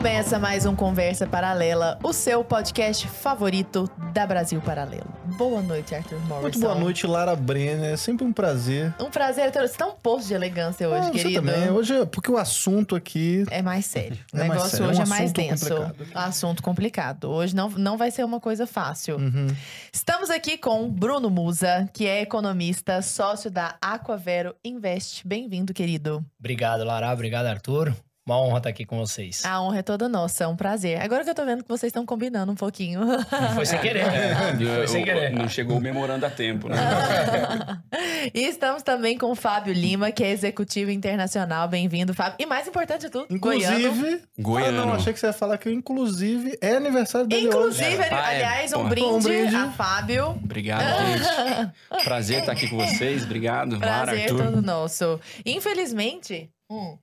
Começa mais um Conversa Paralela, o seu podcast favorito da Brasil Paralelo. Boa noite, Arthur Morrison. Muito boa noite, Lara Brenner. É sempre um prazer. Um prazer, Arthur. Você tá um posto de elegância hoje, Ah, você querido. também. Hoje, é- porque o assunto aqui... É mais sério. O É mais negócio sério, é um hoje é mais assunto denso. complicado. Assunto complicado. Hoje não, não vai ser uma coisa fácil. Uhum. Estamos aqui com Bruno Musa, que é economista, sócio da Aquavero Invest. Bem-vindo, querido. Obrigado, Lara. Obrigado, Arthur. Uma honra estar aqui com vocês. A honra é toda nossa, é um prazer. Agora que eu tô vendo que vocês estão combinando um pouquinho. Foi sem querer. né? Foi sem querer. Não chegou o memorando a tempo, né? e estamos também com o Fábio Lima, que é executivo internacional. Bem-vindo, Fábio. E mais importante de tudo, goiano. Inclusive... Goiano. Ah, não, achei que você ia falar que inclusive é aniversário dele Inclusive, hoje. Ah, é. aliás, um brinde, um brinde. a Fábio. Obrigado, gente. Prazer estar aqui com vocês. Obrigado, Prazer Arthur. todo nosso. Infelizmente. Hum,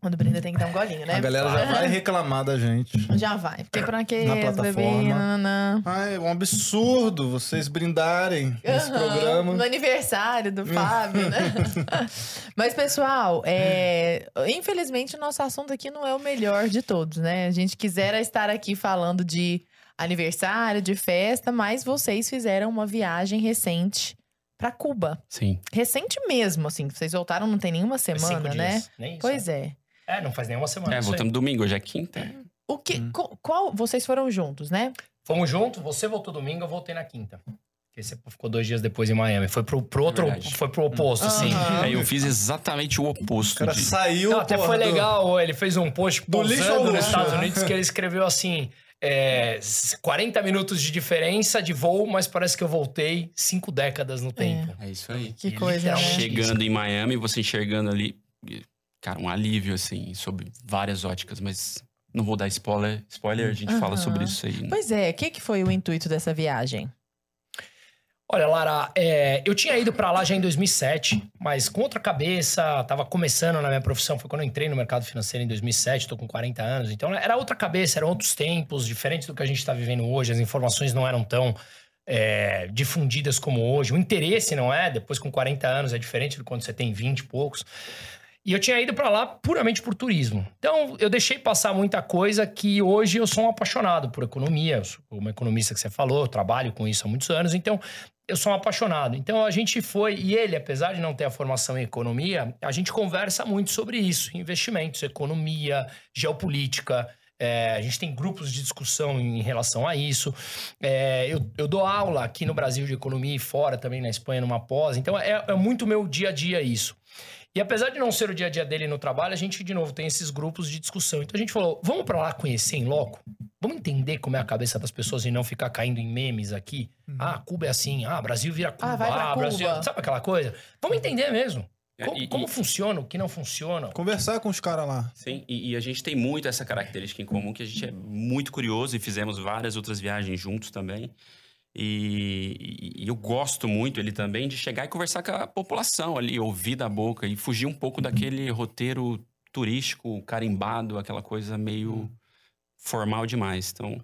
quando o brinde tem que dar um golinho, né? A galera já vai reclamar da gente. Já vai. Porque pra que Na plataforma. Ai, é um absurdo vocês brindarem esse Aham, programa. No aniversário do Fábio, né? Mas, pessoal, é, infelizmente o nosso assunto aqui não é o melhor de todos, né? A gente quisera estar aqui falando de aniversário, de festa, mas vocês fizeram uma viagem recente pra Cuba. Sim. Recente mesmo, assim. Vocês voltaram não tem nenhuma semana, cinco né? dias. Nem isso. Pois é. É, não faz nenhuma semana. É, aí. voltamos domingo, hoje é quinta. O que, Hum. qual, vocês foram juntos, né? Fomos juntos, você voltou domingo, eu voltei na quinta. Porque você ficou dois dias depois em Miami. Foi pro, pro outro, Verdade. foi pro oposto, assim. Aham. É, eu fiz exatamente o O oposto. cara de... saiu, Não, até porra, foi do- legal, ele fez um post Do lixo nos Estados? Unidos que ele escreveu assim... é, 40 minutos de diferença de voo, mas parece que eu voltei cinco décadas no tempo. É isso aí. Que E coisa, né? Chegando em Miami, você enxergando ali, cara, um alívio, assim, sobre várias óticas, mas não vou dar spoiler. Spoiler, a gente Aham. fala sobre isso aí. né? Pois é, o que, que foi o intuito dessa viagem? Olha, Lara, é, eu tinha ido pra lá já em 2007, mas com outra cabeça, tava começando na minha profissão, foi quando eu entrei no mercado financeiro em 2007, tô com 40 anos, então era outra cabeça, eram outros tempos, diferentes do que a gente tá vivendo hoje, as informações não eram tão é, difundidas como hoje, o interesse não é, depois com 40 anos é diferente do quando você tem 20 e poucos. E eu tinha ido pra lá puramente por turismo. Então, eu deixei passar muita coisa que hoje eu sou um apaixonado por economia. Eu sou uma economista que você falou, eu trabalho com isso há muitos anos. Então, eu sou um apaixonado. Então, a gente foi... E ele, apesar de não ter a formação em economia, a gente conversa muito sobre isso. Investimentos, economia, geopolítica. É, a gente tem grupos de discussão em relação a isso. É, eu, eu dou aula aqui no Brasil de economia e fora também na Espanha, numa pós. Então, é, é muito meu dia a dia isso. E apesar de não ser o dia a dia dele no trabalho, a gente, de novo, tem esses grupos de discussão. Então a gente falou: vamos pra lá conhecer em loco? Vamos entender como é a cabeça das pessoas e não ficar caindo em memes aqui? Ah, Cuba é assim. Ah, Brasil vira Cuba. Ah, vai pra Brasil. Cuba. Sabe aquela coisa? Vamos entender mesmo. É, Como, e- como e- funciona, o que não funciona. Conversar com os caras lá. Sim, e, e a gente tem muito essa característica em comum, que a gente é muito curioso e fizemos várias outras viagens juntos também. E, e- eu gosto muito ele também de chegar e conversar com a população ali, ouvir da boca e fugir um pouco daquele roteiro turístico carimbado, aquela coisa meio formal demais. Então,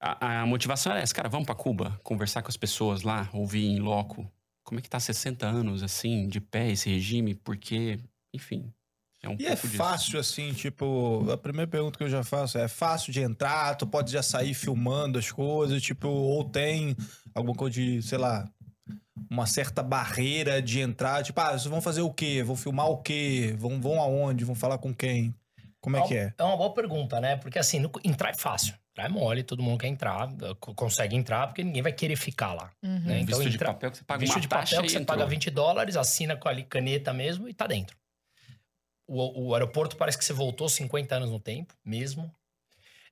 a, a motivação era essa, cara, vamos para Cuba, conversar com as pessoas lá, ouvir em loco. Como é que tá 60 anos, assim, de pé esse regime? Porque, enfim, é um E é pouco disso. fácil, assim, tipo, a primeira pergunta que eu já faço é: é fácil de entrar? Tu pode já sair filmando as coisas, tipo, ou tem alguma coisa de, sei lá, uma certa barreira de entrar? Tipo, ah, vocês vão fazer o quê? Vão filmar o quê? Vão, vão aonde? Vão falar com quem? Como é que é? É uma boa pergunta, né? Porque assim, no- entrar é fácil. Entrar é mole, todo mundo quer entrar, co- consegue entrar, porque ninguém vai querer ficar lá. Uhum. né? Então, visto de entra- papel que você paga visto de papel que e você entrou. paga 20 dólares, assina com ali caneta mesmo e tá dentro. O, o aeroporto parece que você voltou 50 anos no tempo, mesmo.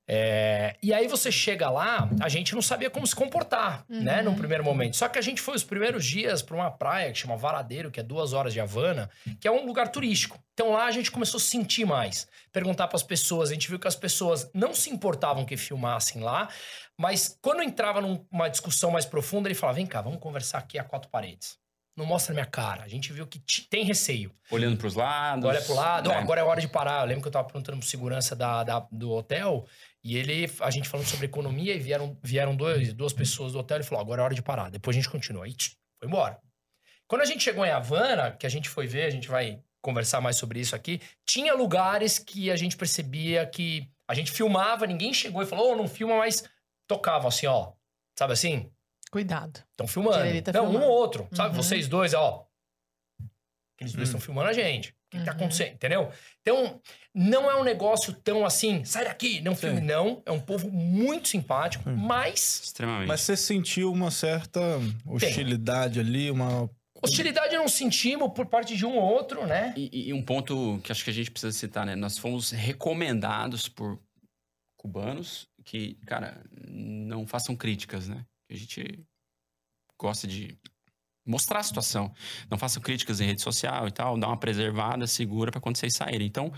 É, e aí você chega lá, a gente não sabia como se comportar, né, num primeiro momento. Só que a gente foi os primeiros dias para uma praia que chama Varadeiro, que é duas horas de Havana, que é um lugar turístico. Então lá a gente começou a sentir mais, perguntar para as pessoas. A gente viu que as pessoas não se importavam que filmassem lá, mas quando entrava numa discussão mais profunda, ele falava: vem cá, vamos conversar aqui a quatro paredes. Não mostra minha cara. A gente viu que tem receio. Olhando pros lados. Olha pro lado, ó, né? agora é hora de parar. Eu lembro que eu tava perguntando pro segurança da, da- do hotel e ele, a gente falando sobre economia e vieram, vieram dois, duas pessoas do hotel e falou: agora é hora de parar. Depois a gente continua. Tch, foi embora. Quando a gente chegou em Havana, que a gente foi ver, a gente vai conversar mais sobre isso aqui. Tinha lugares que a gente percebia que a gente filmava, ninguém chegou e falou, oh, não filma, mas tocavam assim, ó. Sabe assim? Cuidado. Estão filmando. Tá não, filmando. um ou outro. Sabe? Uhum. Vocês dois, ó. Aqueles dois Hum. estão filmando a gente. O que, que tá Uhum. acontecendo? Entendeu? Então, não é um negócio tão assim, sai daqui, não filme. Sim. Não. É um povo muito simpático, Hum. mas Extremamente. Mas você sentiu uma certa hostilidade ali, uma. hostilidade não sentimos por parte de um ou outro, né? E, e um ponto que acho que a gente precisa citar, né? Nós fomos recomendados por cubanos que, cara, não façam críticas, né? A gente gosta de mostrar a situação. Não façam críticas em rede social e tal, dá uma preservada, segura para quando vocês saírem. Então,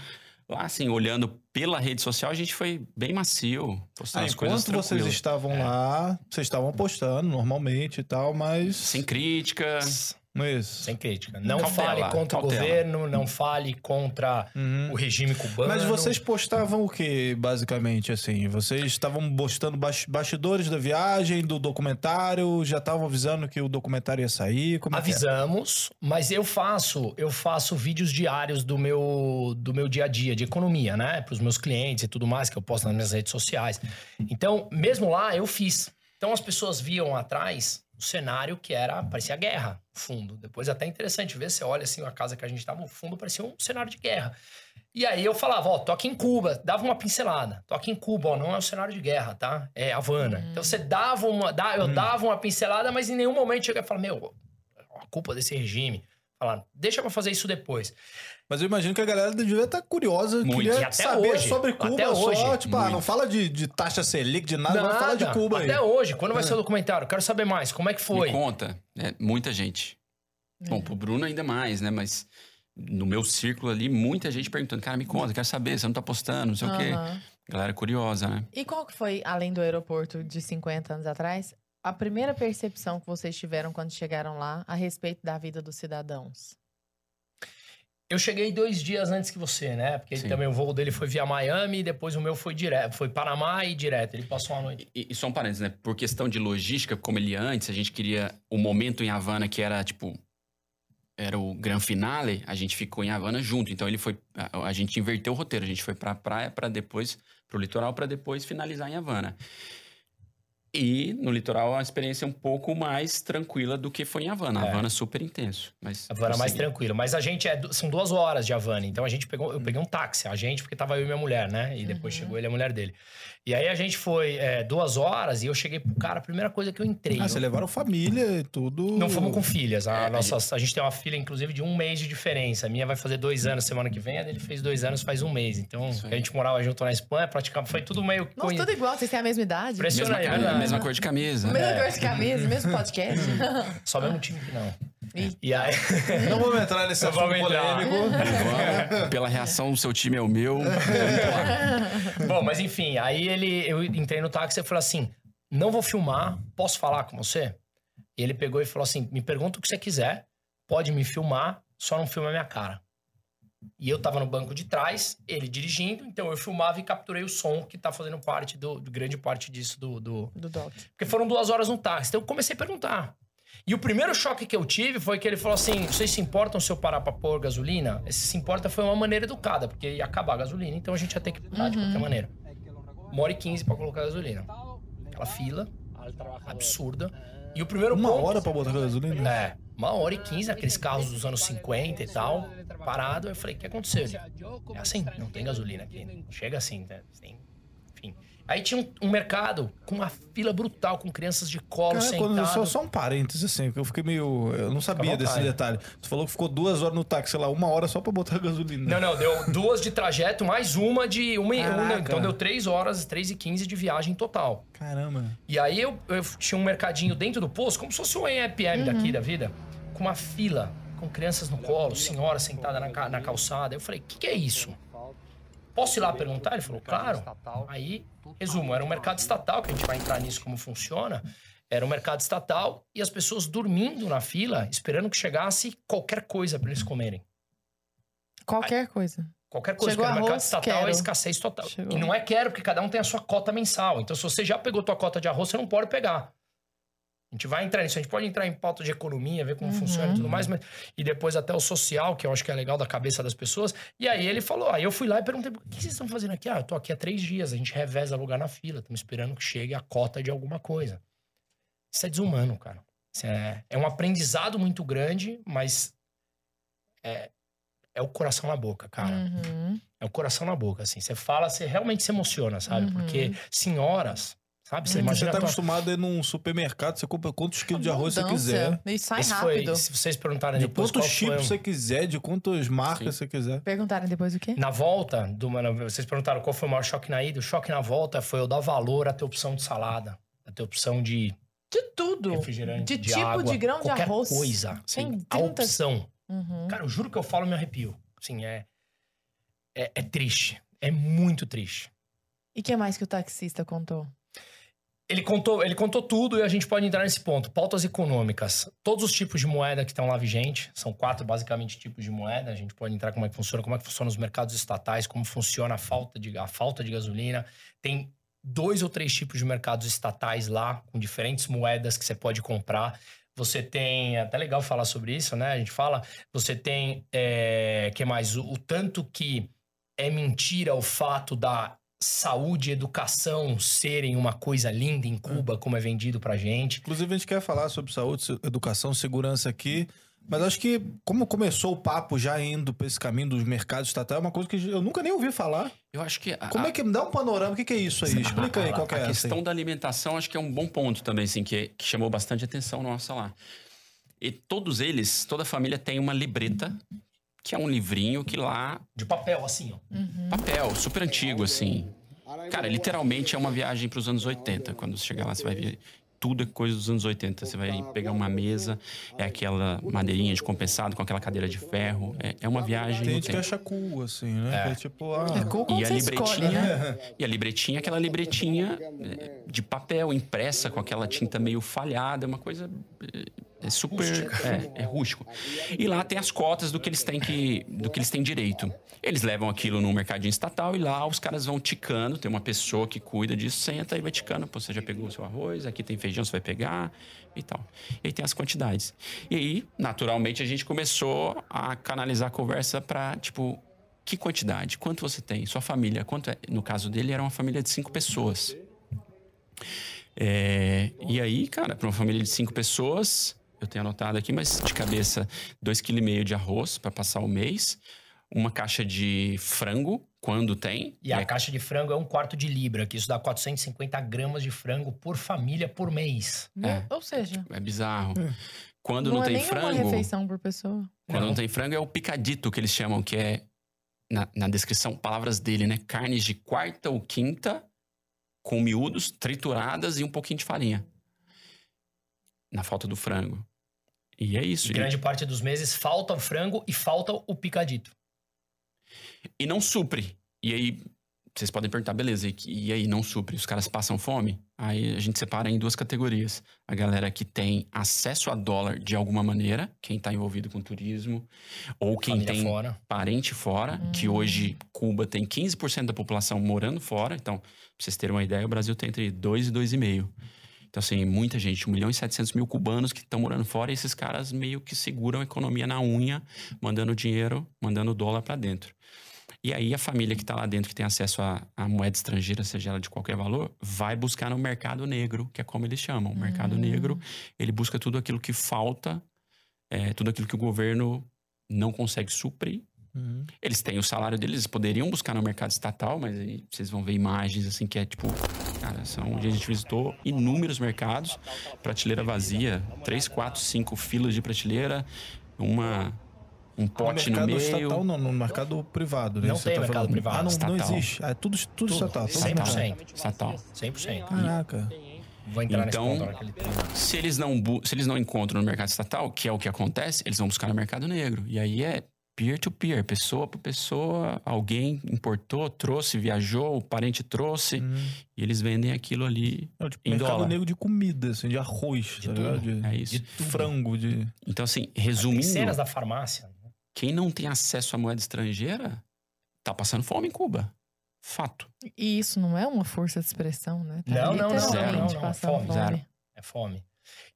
lá assim, olhando pela rede social, a gente foi bem macio, postando Ah, as coisas enquanto vocês estavam É. lá, vocês estavam postando normalmente e tal, mas. Sem críticas. É isso. Sem crítica. Não Cautela, fale contra cautela. o governo, não fale contra Uhum. o regime cubano. Mas vocês postavam o que, basicamente, assim? Vocês estavam postando bas- bastidores da viagem, do documentário, já estavam avisando que o documentário ia sair? Como é é? Avisamos, mas eu faço, eu faço vídeos diários do meu do meu dia a dia de economia, né, para os meus clientes e tudo mais que eu posto nas minhas redes sociais. Então, mesmo lá eu fiz. Então as pessoas viam atrás o cenário que era parecia guerra, fundo. Depois até interessante ver, você olha assim a casa que a gente tava, o fundo parecia um cenário de guerra. E aí eu falava, ó, tô aqui em Cuba, dava uma pincelada. Tô aqui em Cuba, ó, não é um cenário de guerra, tá? É Havana. Então você dava uma, dá- eu dava uma pincelada, mas em nenhum momento chega e fala, meu, a culpa desse regime. Falar, deixa pra fazer isso depois. Mas eu imagino que a galera devia estar curiosa, Muito. queria E até saber hoje, sobre Cuba até só. hoje, tipo, ah, não fala de, de taxa Selic, de nada, vamos falar de Cuba aí. Até hoje, quando vai ser o documentário? Quero saber mais. Como é que foi? Me conta. É, muita gente. Bom, pro Bruno ainda mais, né? Mas no meu círculo ali, muita gente perguntando, cara, me conta, quero saber, você não tá postando, não sei o quê. Aham. Galera curiosa, né? E qual que foi, além do aeroporto de 50 anos atrás, a primeira percepção que vocês tiveram quando chegaram lá a respeito da vida dos cidadãos? Eu cheguei dois dias antes que você, né? Porque também o voo dele foi via Miami e depois o meu foi direto. Foi Panamá e direto. Ele passou uma noite. E, e só um parênteses, né? Por questão de logística, como ele antes, a gente queria o momento em Havana que era, tipo, era o gran finale, a gente ficou em Havana junto. Então ele foi, a, a gente inverteu o roteiro, a gente foi pra praia para depois, pro litoral para depois finalizar em Havana. E no litoral a experiência é um pouco mais tranquila do que foi em Havana. É. Havana super intenso. Mas Havana mais prossegui. tranquilo. Mas a gente é. São duas horas de Havana. Então a gente pegou. Eu peguei um táxi, a gente, porque tava eu e minha mulher, né? E depois Uhum. chegou ele e a mulher dele. E aí a gente foi é, duas horas e eu cheguei pro cara, a primeira coisa que eu entrei. Ah, eu- vocês levaram família e tudo. Não fomos com filhas. A, É, nossa, a gente tem uma filha, inclusive, de um mês de diferença. A minha vai fazer dois anos semana que vem, a dele fez dois anos faz um mês. Então, a gente morava junto na Espanha, praticamente foi tudo meio. Nossa, tudo igual, vocês têm a mesma idade? Impressionante. Mesma, é. Mesma cor de camisa. Mesma É. cor de camisa, mesmo podcast. Só mesmo time que não. E aí. Não vamos entrar nesse assunto polêmico. Vamos, pela reação, o seu time é o meu. Bom, mas enfim, aí ele, eu entrei no táxi e falei assim: não vou filmar, posso falar com você? E ele pegou e falou assim: me pergunta o que você quiser, pode me filmar, só não filma a minha cara. E eu tava no banco de trás, ele dirigindo, então eu filmava e capturei o som que tá fazendo parte do, do- grande parte disso do, do- Do Doc. Porque foram duas horas no táxi. Então eu comecei a perguntar. E o primeiro choque que eu tive foi que ele falou assim: vocês se importam se eu parar pra pôr gasolina? Esse se importa foi uma maneira educada, porque ia acabar a gasolina, então a gente ia ter que parar de qualquer maneira. Uma hora e quinze pra colocar gasolina. Aquela fila absurda. E o primeiro Uma ponto- hora pra botar gasolina? É, uma hora e quinze, aqueles carros dos anos 50 e tal, parado. Eu falei, o que aconteceu? Ele, é assim, não tem gasolina aqui. Chega assim, né? Tem- enfim. Aí tinha um, um mercado com uma fila brutal, com crianças de colo Cara, quando, sentadas. só, só um parênteses, assim, porque eu fiquei meio. Eu não sabia desse detalhe. Você falou que ficou duas horas no táxi, sei lá, uma hora só pra botar gasolina. Não, não, deu duas de trajeto, mais uma de uma, e- uma. Então deu três horas, três e quinze de viagem total. Caramba. E aí eu, eu tinha um mercadinho dentro do posto, como se fosse um EPM daqui da vida, com uma fila, com crianças no colo, senhora sentada na, na calçada. Eu falei, o que, que é isso? Posso ir lá perguntar? Ele falou, claro. Aí, resumo, era um mercado estatal, que a gente vai entrar nisso como funciona. Era um mercado estatal e as pessoas dormindo na fila, esperando que chegasse qualquer coisa para eles comerem. Qualquer coisa. Qualquer coisa, Chegou porque no mercado estatal quero. é escassez total. Chegou. E não é quero, porque cada um tem a sua cota mensal. Então, se você já pegou tua cota de arroz, você não pode pegar. Gente vai entrar nisso, a gente pode entrar em pauta de economia, ver como Uhum. funciona e tudo mais, mas, e depois até o social, que eu acho que é legal da cabeça das pessoas. E aí ele falou, aí eu fui lá e perguntei, o que vocês estão fazendo aqui? Ah, eu tô aqui há três dias, a gente reveza lugar na fila, estamos esperando que chegue a cota de alguma coisa. Isso é desumano, cara. É, é um aprendizado muito grande, mas é, é o coração na boca, cara. Uhum. É o coração na boca, assim. Você fala, você realmente se emociona, sabe? Uhum. Porque senhoras, sabe? Você Uhum. Você tá a tua- acostumado a ir num supermercado, você compra quantos quilos de arroz você quiser. E sai Esse foi, rápido. se vocês perguntarem De depois quantos qual foi chips você quiser, de quantas marcas você quiser. Perguntaram depois o quê? Na volta, do, vocês perguntaram qual foi o maior choque na ida. O choque na volta foi eu dar valor a ter opção de salada, a ter opção de De tudo. refrigerante, De de, tipo água, de grão de arroz. coisa. Tem assim, a 30 opção. Uhum. Cara, eu juro que eu falo e me arrepio. Assim, é, é, é triste. É muito triste. E o que mais que o taxista contou? Ele contou, ele contou tudo e a gente pode entrar nesse ponto. Pautas econômicas. Todos os tipos de moeda que estão lá vigentes. São quatro, basicamente, tipos de moeda. A gente pode entrar como é que funciona, como é que funciona os mercados estatais, como funciona a falta de, a falta de gasolina. Tem dois ou três tipos de mercados estatais lá, com diferentes moedas que você pode comprar. Você tem, é até legal falar sobre isso, né? A gente fala, você tem, é, que mais? O, o tanto que é mentira o fato da saúde e educação serem uma coisa linda em Cuba, como é vendido pra gente. Inclusive, a gente quer falar sobre saúde, educação, segurança aqui. Mas acho que, como começou o papo já indo pra esse caminho dos mercados estatais, é uma coisa que eu nunca nem ouvi falar. Eu acho que. a- Como é que. Dá um panorama, o que, que é isso aí? Explica aí qual que é a questão da alimentação acho que é um bom ponto também, assim, que, que chamou bastante atenção nossa lá. E todos eles, toda a família tem uma libreta, que é um livrinho que lá, De papel, assim, ó. papel, super antigo, assim. Cara, literalmente é uma viagem para os anos 80. Quando você chegar lá, você vai ver tudo é coisa dos anos 80. Você vai pegar uma mesa, é aquela madeirinha de compensado com aquela cadeira de ferro. É, é uma viagem Tem que acha cool, assim, né? É. É tipo, ah, É cool E a você escolhe, libretinha, né? e a libretinha, aquela libretinha eh, de papel impressa com aquela tinta meio falhada, é uma coisa eh, é super é, é rústico. E lá tem as cotas do que eles têm que do que eles têm direito. Eles levam aquilo no mercadinho estatal e lá os caras vão ticando, tem uma pessoa que cuida disso, senta e vai ticando, Pô, você já pegou o seu arroz, aqui tem feijão, você vai pegar e tal. E aí tem as quantidades. E aí, naturalmente, a gente começou a canalizar a conversa para tipo que quantidade? Quanto você tem? Sua família? Quanto é? No caso dele, era uma família de cinco pessoas. É, e aí, cara, para uma família de cinco pessoas, eu tenho anotado aqui, mas de cabeça, dois kg meio de arroz para passar o mês, uma caixa de frango, quando tem. E a É, caixa de frango é um quarto de libra, que isso dá 450 gramas de frango por família por mês. É. Ou seja, é bizarro. Quando não, não, é tem nem uma frango, refeição por pessoa. quando não. Não. tem frango é o picadito que eles chamam, que é na, na descrição, palavras dele, né? Carnes de quarta ou quinta com miúdos, trituradas e um pouquinho de farinha. Na falta do frango. E é isso. E grande parte dos meses falta o frango e falta o picadito. E não supre. E aí, vocês podem perguntar, beleza, e, e aí não supre? Os caras passam fome? Aí a gente separa em duas categorias. A galera que tem acesso a dólar de alguma maneira, quem tá envolvido com turismo, ou quem família tem fora. parente fora, que hoje Cuba tem 15% da população morando fora. Então, pra vocês terem uma ideia, o Brasil tem entre 2 e 2,5. Então, assim, muita gente, 1 milhão e 700 mil cubanos que estão morando fora, e esses caras meio que seguram a economia na unha, mandando dinheiro, mandando dólar para dentro. E aí a família que está lá dentro, que tem acesso à, moeda estrangeira, seja ela de qualquer valor, vai buscar no mercado negro, que é como eles chamam. O mercado negro, ele busca tudo aquilo que falta, é, tudo aquilo que o governo não consegue suprir. Uhum. Eles têm o salário deles, eles poderiam buscar no mercado estatal, mas aí vocês vão ver imagens assim que é tipo, cara, são, a gente visitou inúmeros mercados, prateleira vazia, três, quatro, cinco filas de prateleira, uma um pote no, mercado meio. estatal, não, no mercado privado, né? Não Você tem tá mercado falando. privado. Ah, não, não existe. É tudo, tudo, Tudo. estatal. Tudo 100%. Estatal. 100%. Caraca. Vou entrar Então, nesse. Se eles, não se eles não encontram no mercado estatal, que é o que acontece, eles vão buscar no mercado negro. E aí é peer-to-peer, pessoa por pessoa, alguém importou, trouxe, viajou, o parente trouxe, Uhum. e eles vendem aquilo ali. É, tipo, Em mercado dólar. negro de comida, assim, de arroz, De tá? De, É isso. de frango, de... Então, assim, Tem resumindo, cenas da farmácia. quem não tem acesso à moeda estrangeira tá passando fome em Cuba. Fato. E isso não é uma força de expressão, né? Não, não, não, não, não, não, passando fome, zero. É fome.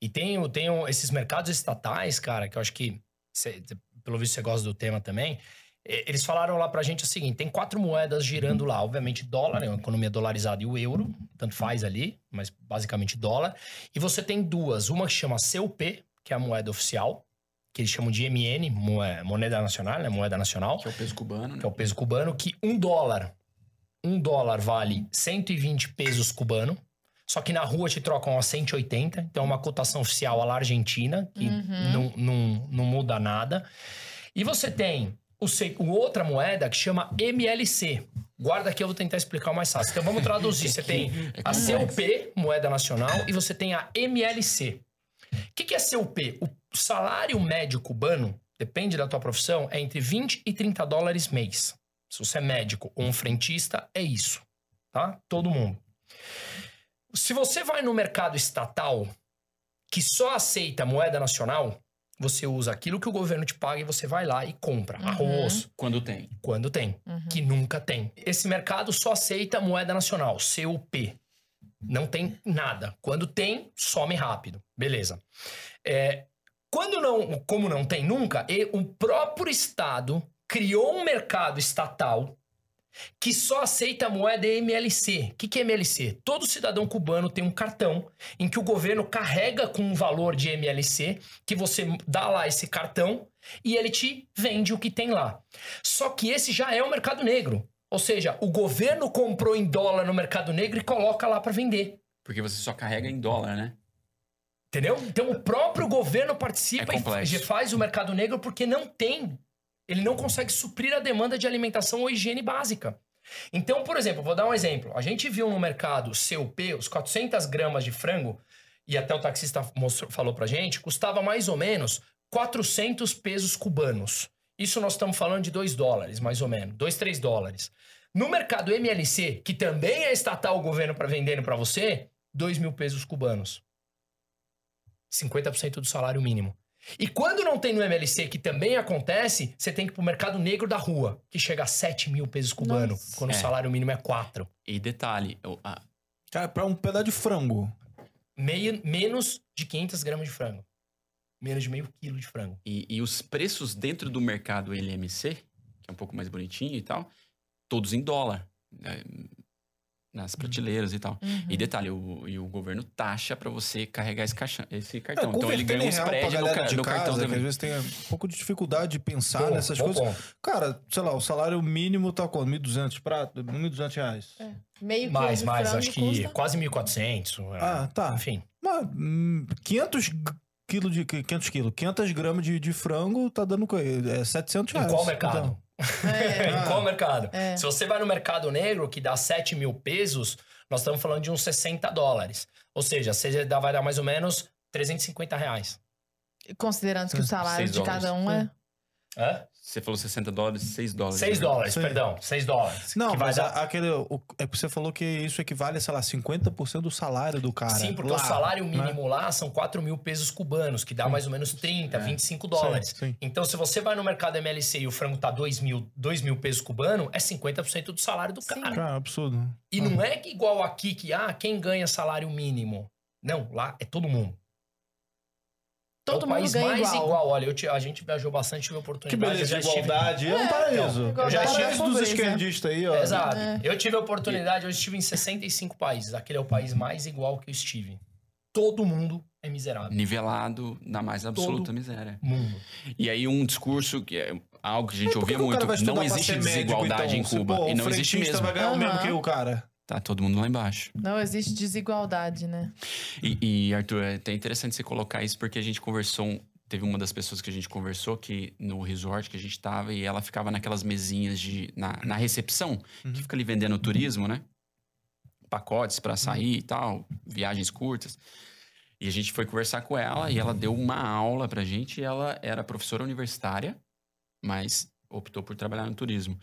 E tem, tem esses mercados estatais, cara, que eu acho que, cê- pelo visto você gosta do tema também. Eles falaram lá pra gente o seguinte: tem quatro moedas girando lá. Obviamente, dólar, é uma economia dolarizada, e o euro, tanto faz ali, mas basicamente dólar. E você tem duas: uma que chama CUP, que é a moeda oficial, que eles chamam de MN, moe- moneda nacional, né? Moeda nacional Que é o peso cubano, né? que é o peso cubano, que um dólar, um dólar vale 120 pesos cubano. Só que na rua te trocam a 180, então é uma cotação oficial à la Argentina, que Uhum. não, não, não muda nada. E você tem o, se- o outra moeda que chama MLC. Guarda aqui, eu vou tentar explicar o mais fácil. Então vamos traduzir. Você tem a CUP, moeda nacional, e você tem a MLC. O que, que é CUP? O salário médio cubano, depende da tua profissão, é entre 20 e 30 dólares mês. Se você é médico ou um frentista, é isso. Tá? Todo mundo. Se você vai no mercado estatal que só aceita moeda nacional, você usa aquilo que o governo te paga e você vai lá e compra. Uhum. Arroz, Quando tem. quando tem. Que nunca tem. Esse mercado só aceita moeda nacional, CUP. Não tem nada. Quando tem, some rápido. Beleza. É, quando não, como não tem nunca, e o próprio Estado criou um mercado estatal que só aceita moeda MLC. O que, que é MLC? Todo cidadão cubano tem um cartão em que o governo carrega com um valor de MLC, que você dá lá esse cartão e ele te vende o que tem lá. Só que esse já é o mercado negro. Ou seja, o governo comprou em dólar no mercado negro e coloca lá para vender. Porque você só carrega em dólar, né? Entendeu? Então o próprio governo participa É e faz o mercado negro porque não tem. Ele não consegue suprir a demanda de alimentação ou higiene básica. Então, por exemplo, vou dar um exemplo. A gente viu no mercado CUP, os 400 gramas de frango, e até o taxista mostrou, falou pra gente, custava mais ou menos 400 pesos cubanos. Isso nós estamos falando de 2 dólares, mais ou menos. 2, 3 dólares. No mercado MLC, que também é estatal o governo para vendendo para você, 2 mil pesos cubanos. 50% do salário mínimo. E quando não tem no MLC, que também acontece, você tem que ir pro mercado negro da rua, que chega a 7 mil pesos cubanos, Nossa. quando É. o salário mínimo é 4. E detalhe, o- a- Cara, pra um pedaço de frango. Meio, menos de 500 gramas de frango. Menos de meio quilo de frango. e, e os preços dentro do mercado LMC, que é um pouco mais bonitinho e tal, todos em dólar. né, nas prateleiras e tal. Uhum. E detalhe, o, e o governo taxa pra você carregar esse, caixa, esse É, cartão. então ele ganha em um pra spread no, ca- de no casa, cartão que às vezes tem um pouco de dificuldade de pensar Bom, nessas bom coisas. ponto. Cara, sei lá, o salário mínimo tá com 1.200 prato, 1.200 reais. É. Meio Mais, mais, acho que custa- quase 1.400. Ah, tá. Enfim. Mas, hum, 500 g- quilo de 500 quilos, 500 gramas de, de frango tá dando é 700 Em reais. qual mercado? Então, É. em qual mercado? É. Se você vai no mercado negro, que dá 7 mil pesos, nós estamos falando de uns 60 dólares. Ou seja, você dá- vai dar mais ou menos 350 reais. Considerando que o salário de cada um é. Hã? Você falou 60 dólares, 6 dólares. 6 né? dólares, Sim. perdão. 6 dólares. Não, que vai mas dar... aquele. o- é porque você falou que isso equivale, sei lá, 50% do salário do cara. Sim, porque lá, o salário né? mínimo lá são 4 mil pesos cubanos, que dá mais ou menos 30, É. 25 dólares. Sim, sim. Então, se você vai no mercado MLC e o frango tá 2 mil, 2 mil pesos cubanos, é 50% do salário do Sim. cara. Cara, absurdo. E não é que igual aqui que, ah, quem ganha salário mínimo? Não, lá é todo mundo. Todo é o mundo país ganha mais igual. Olha, eu te- a gente viajou bastante, tive Que oportunidade. beleza eu de já estive- igualdade. É, um paraíso. igualdade Eu já é estive- paraíso dos pobreza. esquerdistas aí, ó. Exato. É. Eu tive a oportunidade, eu estive em 65 países. Aquele é o país mais igual que eu estive. Todo mundo é miserável. Nivelado na mais absoluta Todo- miséria. Mundo. E aí um discurso que é algo que a gente que ouvia que muito, não existe médico, desigualdade então? em Se, Cuba. pô, e não existe mesmo. vai ganhar o mesmo que o cara. Tá todo mundo lá embaixo. Não existe desigualdade, né? E, e, Arthur, é até interessante você colocar isso, porque a gente conversou. um- Teve uma das pessoas que a gente conversou que no resort que a gente tava e ela ficava naquelas mesinhas de. na, na recepção, que fica ali vendendo turismo, né? Pacotes pra sair e tal, viagens curtas. E a gente foi conversar com ela e ela deu uma aula pra gente. E ela era professora universitária, mas optou por trabalhar no turismo.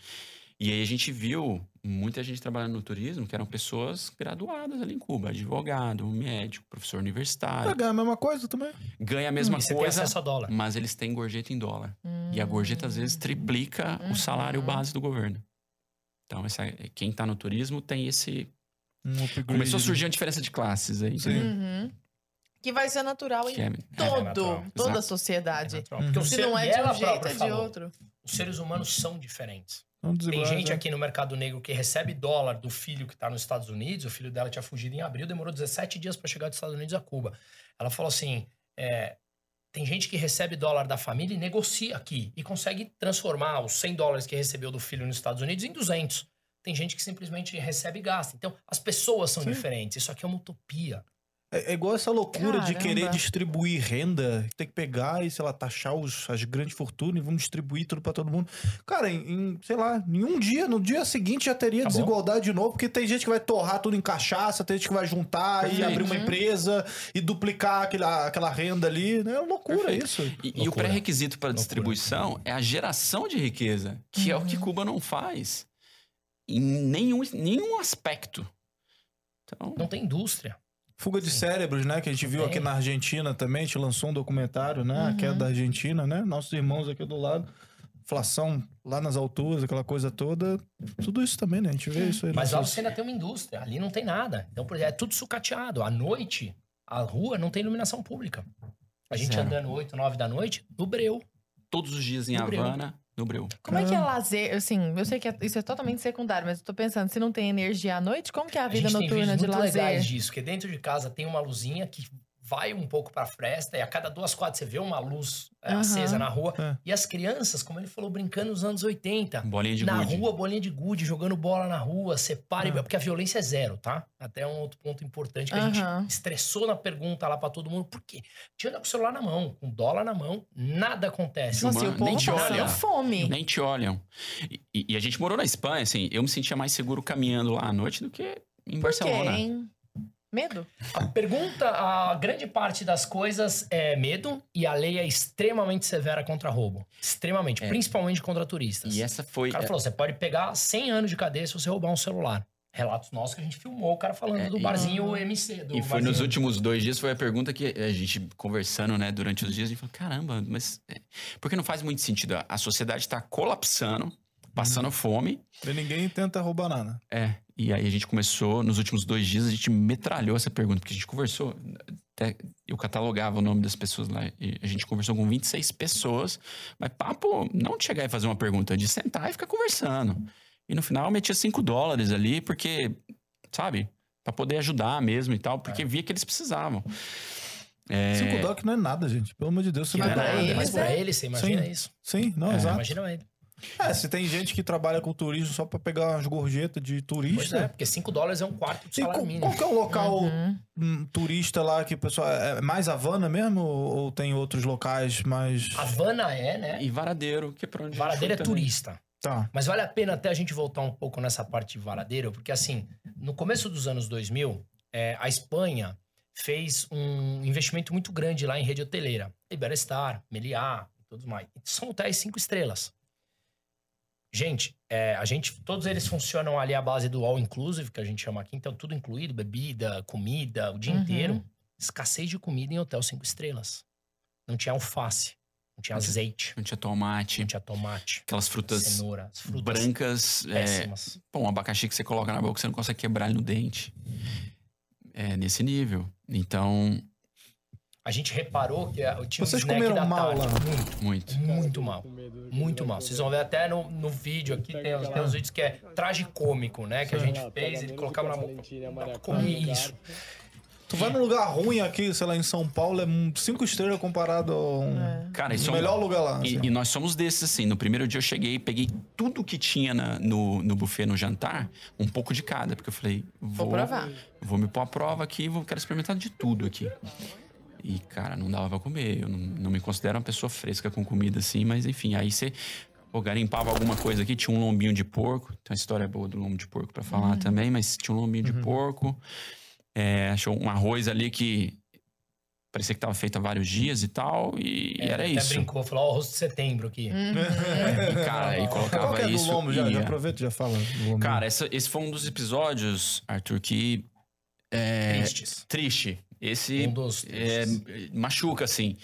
E aí a gente viu muita gente trabalhando no turismo que eram pessoas graduadas ali em Cuba, advogado, médico, professor Vai universitário. ganhar a mesma coisa também. Ganha a mesma tem coisa, a dólar. mas eles têm gorjeta em dólar. E a gorjeta às vezes triplica Uhum. o salário base do governo. Então, essa, quem tá no turismo tem esse. Um. Começou a surgir uma diferença de classes aí. Sim. Uhum. Que vai ser natural em Que é- todo, natural. toda a sociedade. natural. Porque o Se ser- não é de um jeito, é de falou, outro. Os seres humanos são diferentes. Tem gente né? aqui no mercado negro que recebe dólar do filho que tá nos Estados Unidos. O filho dela tinha fugido em abril, demorou 17 dias para chegar dos Estados Unidos a Cuba. Ela falou assim: é, tem gente que recebe dólar da família e negocia aqui e consegue transformar os 100 dólares que recebeu do filho nos Estados Unidos em 200. Tem gente que simplesmente recebe e gasta. Então, as pessoas são Sim. diferentes. Isso aqui é uma utopia. É, é igual essa loucura de Caramba. querer distribuir renda, tem que pegar e, sei lá, taxar os, as grandes fortunas e vamos distribuir tudo pra todo mundo. Cara, em, em, sei lá, em um dia, no dia seguinte já teria Tá bom. desigualdade de novo, porque tem gente que vai torrar tudo em cachaça, tem gente que vai juntar e Perfeito. abrir uma empresa e duplicar aquela, aquela renda ali. né? É uma loucura Perfeito. isso. E, e o Loucura. pré-requisito para Loucura. distribuição é a geração de riqueza, que é o Uhum. que Cuba não faz. Em nenhum, nenhum aspecto. Então, Não tem indústria. Fuga de cérebros, né? Que a gente viu aqui na Argentina também, a gente lançou um documentário, né? A Uhum. queda da Argentina, né? Nossos irmãos aqui do lado. Inflação lá nas alturas, aquela coisa toda. Tudo isso também, né? A gente vê isso aí. Mas lá você ainda tem uma indústria. Ali não tem nada. Então, por exemplo, é tudo sucateado. À noite, a rua não tem iluminação pública. A gente Zero. andando 8, 9 da noite, no breu. todos os dias em No Breu. No Breu. Como é que é Caramba. lazer? Assim, eu sei que é- isso é totalmente secundário, mas eu tô pensando, se não tem energia à noite, como que é a A vida gente tem noturna vídeos de muito lazer? legais disso, porque dentro de casa tem uma luzinha que vai um pouco pra fresta e a cada duas quadras você vê uma luz é, Aham. acesa na rua. É. E as crianças, como ele falou, brincando nos anos 80. Bolinha de na gude. rua, bolinha de gude, jogando bola na rua, separa. e- Ah. Porque a violência é zero, tá? Até um outro ponto importante que a Aham. gente estressou na pergunta lá pra todo mundo. Por quê? Te anda com o celular na mão, com dólar na mão, nada acontece. Nossa, o Humano, povo nem te passando olha. fome. Nem te olham. E, e- a gente morou na Espanha, assim, eu me sentia mais seguro caminhando lá à noite do que em Por quê, Barcelona. hein? Medo? A pergunta, a grande parte das coisas é medo e a lei é extremamente severa contra roubo. Extremamente, É. principalmente contra turistas. E essa foi. O cara falou: você pode pegar 100 anos de cadeia se você roubar um celular. Relatos nossos que a gente filmou, o cara falando É, do e- barzinho MC. Do E foi nos barzinho- últimos dois dias, foi a pergunta que a gente conversando, né, durante os dias, a gente falou, caramba, mas é, porque não faz muito sentido. A sociedade está colapsando, passando fome, E ninguém tenta roubar nada. é. E aí a gente começou, nos últimos dois dias, a gente metralhou essa pergunta, porque a gente conversou, até eu catalogava o nome das pessoas lá, e a gente conversou com 26 pessoas, mas papo, não de chegar e fazer uma pergunta, de sentar e ficar conversando. E no final eu metia 5 dólares ali, porque, sabe, pra poder ajudar mesmo e tal, porque via que eles precisavam. É, Cinco dólares não é nada, gente. Pelo amor de Deus, você Que não é é pra eles, mas pra é. ele, você imagina Sim. isso. Sim, não, É, exato. Imagina ele. É, se tem gente que trabalha com turismo só pra pegar umas gorjetas de Pois turista. é, porque 5 dólares é um quarto do E salário qual, mínimo. qual que é o local Uhum. hum, turista lá que o pessoal. É mais Havana mesmo? Ou, tem outros locais mais. Havana é, né? E Varadeiro, que é pra onde a gente Varadeiro é também. turista. Tá. Mas vale a pena até a gente voltar um pouco nessa parte de Varadeiro, porque assim, no começo dos anos 2000, é, a Espanha fez um investimento muito grande lá em rede hoteleira. Iberostar, Meliá e tudo mais. São hotéis cinco estrelas. Gente, é, a gente, todos eles funcionam ali à base do all inclusive, que a gente chama aqui, então tudo incluído, bebida, comida, o dia Uhum. inteiro. Escassez de comida em hotel cinco estrelas. Não tinha alface, não tinha azeite, Não tinha tomate, não tinha tomate, aquelas frutas cenoura, as frutas brancas. É, péssimas. pô, um abacaxi que você coloca na boca, você não consegue quebrar ele no dente. É nesse nível. Então, A gente reparou que tinha Vocês um snack comeram da mal tarde. lá? Muito, muito. muito mal. Muito mal. Vocês vão ver até no, no vídeo aqui, tem, tem uns vídeos que é tragicômico, né? Que a gente fez, ele colocava na boca. Comer isso. Tu vai num lugar ruim aqui, sei lá, em São Paulo, é um cinco estrelas comparado ao um- Cara, isso é um- melhor lugar lá. E, assim. e nós somos desses, assim. No primeiro dia eu cheguei, peguei tudo que tinha na- no, no buffet no jantar, um pouco de cada, porque eu falei, vou, Vou provar. vou me pôr à prova aqui, vou, quero experimentar de tudo aqui. E, cara, não dava pra comer. Eu não, não me considero uma pessoa fresca com comida assim, mas enfim, aí você pô, garimpava alguma coisa aqui, tinha um lombinho de porco. Tem uma história boa do lombo de porco pra falar também, mas tinha um lombinho de porco. É, achou um arroz ali que parecia que tava feito há vários dias e tal, e, É, era até isso. brincou, falou, ó, o rosto de setembro aqui. E, cara, aí colocava Qual que é do isso. lombo? Já, e já e já fala. do. Cara, essa- esse foi um dos episódios, Arthur, que. É, Tristes. triste. Esse Um dos é, machuca, assim.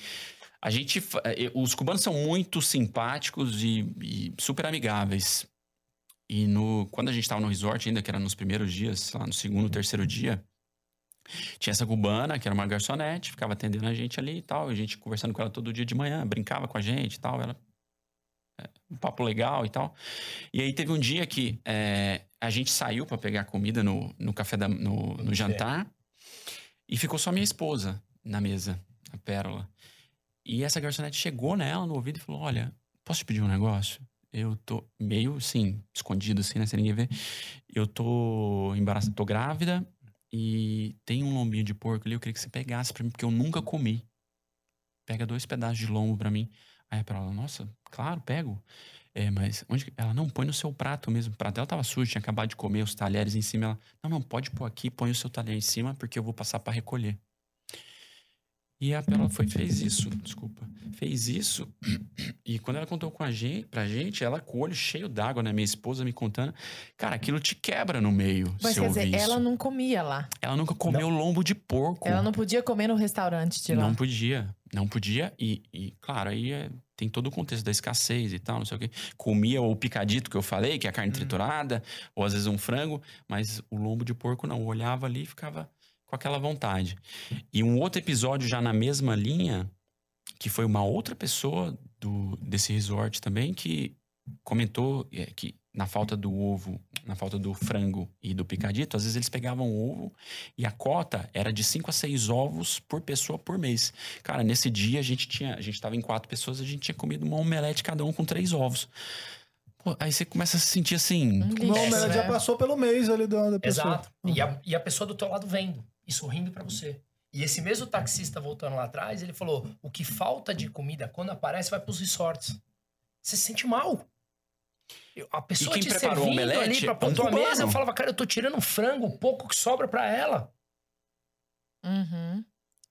A gente. fa- é, Os cubanos são muito simpáticos e, e super amigáveis. E no, quando a gente tava no resort, ainda que era nos primeiros dias, lá, no segundo, terceiro dia, Tinha essa cubana, que era uma garçonete, ficava atendendo a gente ali e tal. A gente conversando com ela todo dia de manhã, brincava com a gente e tal. Ela é, um papo legal e tal. E aí teve um dia que é, a gente saiu para pegar comida no, no café da, no, no jantar e ficou só minha esposa na mesa, a Pérola. E essa garçonete chegou nela no ouvido e falou: Olha, posso te pedir um negócio? Eu tô meio, assim, escondido, assim, né? Sem ninguém ver. Eu tô embaraçada, tô grávida e tem um lombinho de porco ali. Eu queria que você pegasse pra mim, porque eu nunca comi. Pega dois pedaços de lombo pra mim. Aí a Pérola, nossa, claro, pego. É, mas onde. Ela, não, põe no seu prato mesmo. O prato dela tava sujo, tinha acabado de comer os talheres em cima. Ela, não, não, pode pôr aqui, põe o seu talher em cima, porque eu vou passar para recolher. E a Pérola foi, fez isso, desculpa. Fez isso. E quando ela contou com a gente, pra gente, ela com o olho cheio d'água, né? Minha esposa me contando. Cara, aquilo te quebra no meio. Mas se quer ouvir dizer, isso. ela não comia lá. Ela nunca comeu lombo de porco. Ela não podia comer no restaurante de lá. Não podia, não podia. E, e, claro, aí é- tem todo o contexto da escassez e tal, não sei o quê. Comia o picadito que eu falei, que é a carne triturada, ou às vezes um frango, mas o lombo de porco não. Eu olhava ali e ficava com aquela vontade. E um outro episódio já na mesma linha, que foi uma outra pessoa do, desse resort também, que comentou é, que na falta do ovo, na falta do frango e do picadito, às vezes eles pegavam o ovo e a cota era de 5 a 6 ovos por pessoa por mês. Cara, nesse dia a gente tinha, a gente tava em quatro pessoas, a gente tinha comido uma omelete cada um com três ovos. Pô, aí você começa a se sentir assim, Um Não, lixo, mas ela né? já passou pelo mês ali da, da pessoa. Exato. E a, e a pessoa do teu lado vendo e sorrindo pra você. E esse mesmo taxista voltando lá atrás, ele falou: o que falta de comida quando aparece vai pros resorts. Você se sente mal. A pessoa quem te preparou o servindo omelete ali pra é um tua mesa, eu falava, cara, eu tô tirando um frango, o pouco que sobra pra ela. Uhum.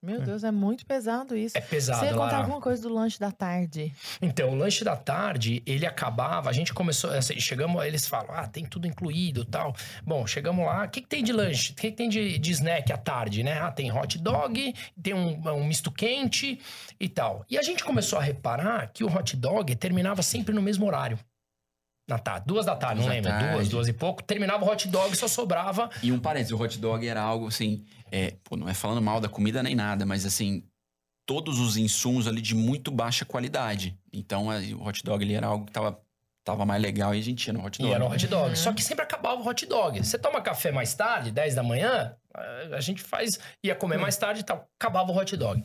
Meu Deus, é muito pesado isso. É pesado, Você ia contar Lara. alguma coisa do lanche da tarde? Então, o lanche da tarde, ele acabava, a gente começou, assim, chegamos, eles falam, ah, tem tudo incluído tal. Bom, chegamos lá, o que, que tem de lanche? O que, que tem de, de snack à tarde, né? Ah, tem hot dog, tem um, um misto quente e tal. E a gente começou a reparar que o hot dog terminava sempre no mesmo horário. Na tarde, duas da tarde, Duas não lembro, duas, tarde. duas e pouco. Terminava o hot dog, só sobrava E um parênteses, o hot dog era algo assim, é, pô, não é falando mal da comida nem nada, mas assim, todos os insumos ali de muito baixa qualidade. Então o hot dog ali era algo que tava, tava mais legal e a gente ia no hot dog. E era um hot dog. Só que sempre acabava o hot dog. Você toma café mais tarde, 10 da manhã, a- a gente faz, ia comer mais tarde e tal. Acabava o hot dog.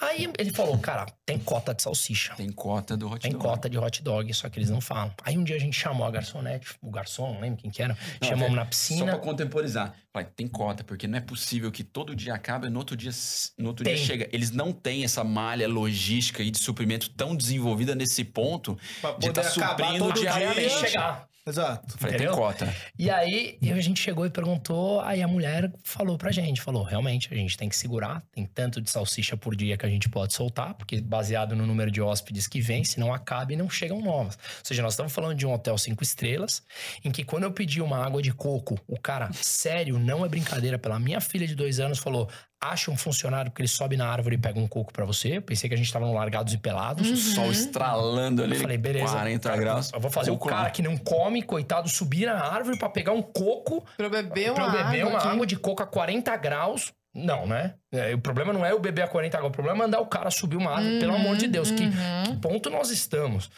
Aí ele falou, cara, tem cota de salsicha. Tem cota do hot Tem dog. cota de hot dog, só que eles não falam. Aí um dia a gente chamou a garçonete, o garçom, não lembro quem que era, Não, chamamos até na Só piscina. pra contemporizar. Falei, tem cota, porque não é possível que todo dia acabe e no outro dia, no outro dia Tem. chega. Eles não têm essa malha logística e de suprimento tão desenvolvida nesse ponto Pra de estar acabar suprindo dia. diariamente. chegar. Exato. Falei, Entendeu? tem cota. E aí a gente chegou e perguntou, aí a mulher falou pra gente, falou, realmente, a gente tem que segurar, tem tanto de salsicha por dia que a gente pode soltar, porque baseado no número de hóspedes que vem, se não acaba e não chegam novas. Ou seja, nós estamos falando de um hotel cinco estrelas, em que quando eu pedi uma água de coco, o cara, sério, não é brincadeira, pela minha filha de dois anos, falou, acha um funcionário que ele sobe na árvore e pega um coco pra você. Eu pensei que a gente tava no largados e pelados. O sol estralando ali, Eu falei, beleza. 40 cara, graus. Eu vou fazer o Coco cara lá. que não come, coitado, subir na árvore pra pegar um coco Pra eu beber uma pra eu beber água uma aqui. água de coco a 40 graus. Não, né? É, o problema não é eu beber a 40 graus. O problema é mandar o cara subir uma árvore, pelo amor de Deus. Que, que ponto nós estamos?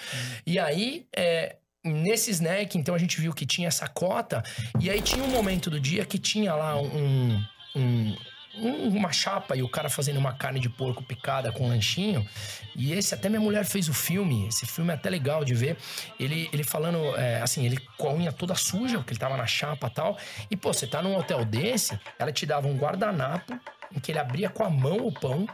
E aí, é, nesse snack, então a gente viu que tinha essa cota. E aí tinha um momento do dia que tinha lá um- um- uma chapa e o cara fazendo uma carne de porco picada com um lanchinho. E esse, até minha mulher fez o filme. Esse filme é até legal de ver. Ele, ele falando, é, assim, ele com a unha toda suja, porque ele tava na chapa e tal. E, pô, você tá num hotel desse, ela te dava um guardanapo em que ele abria com a mão o pão.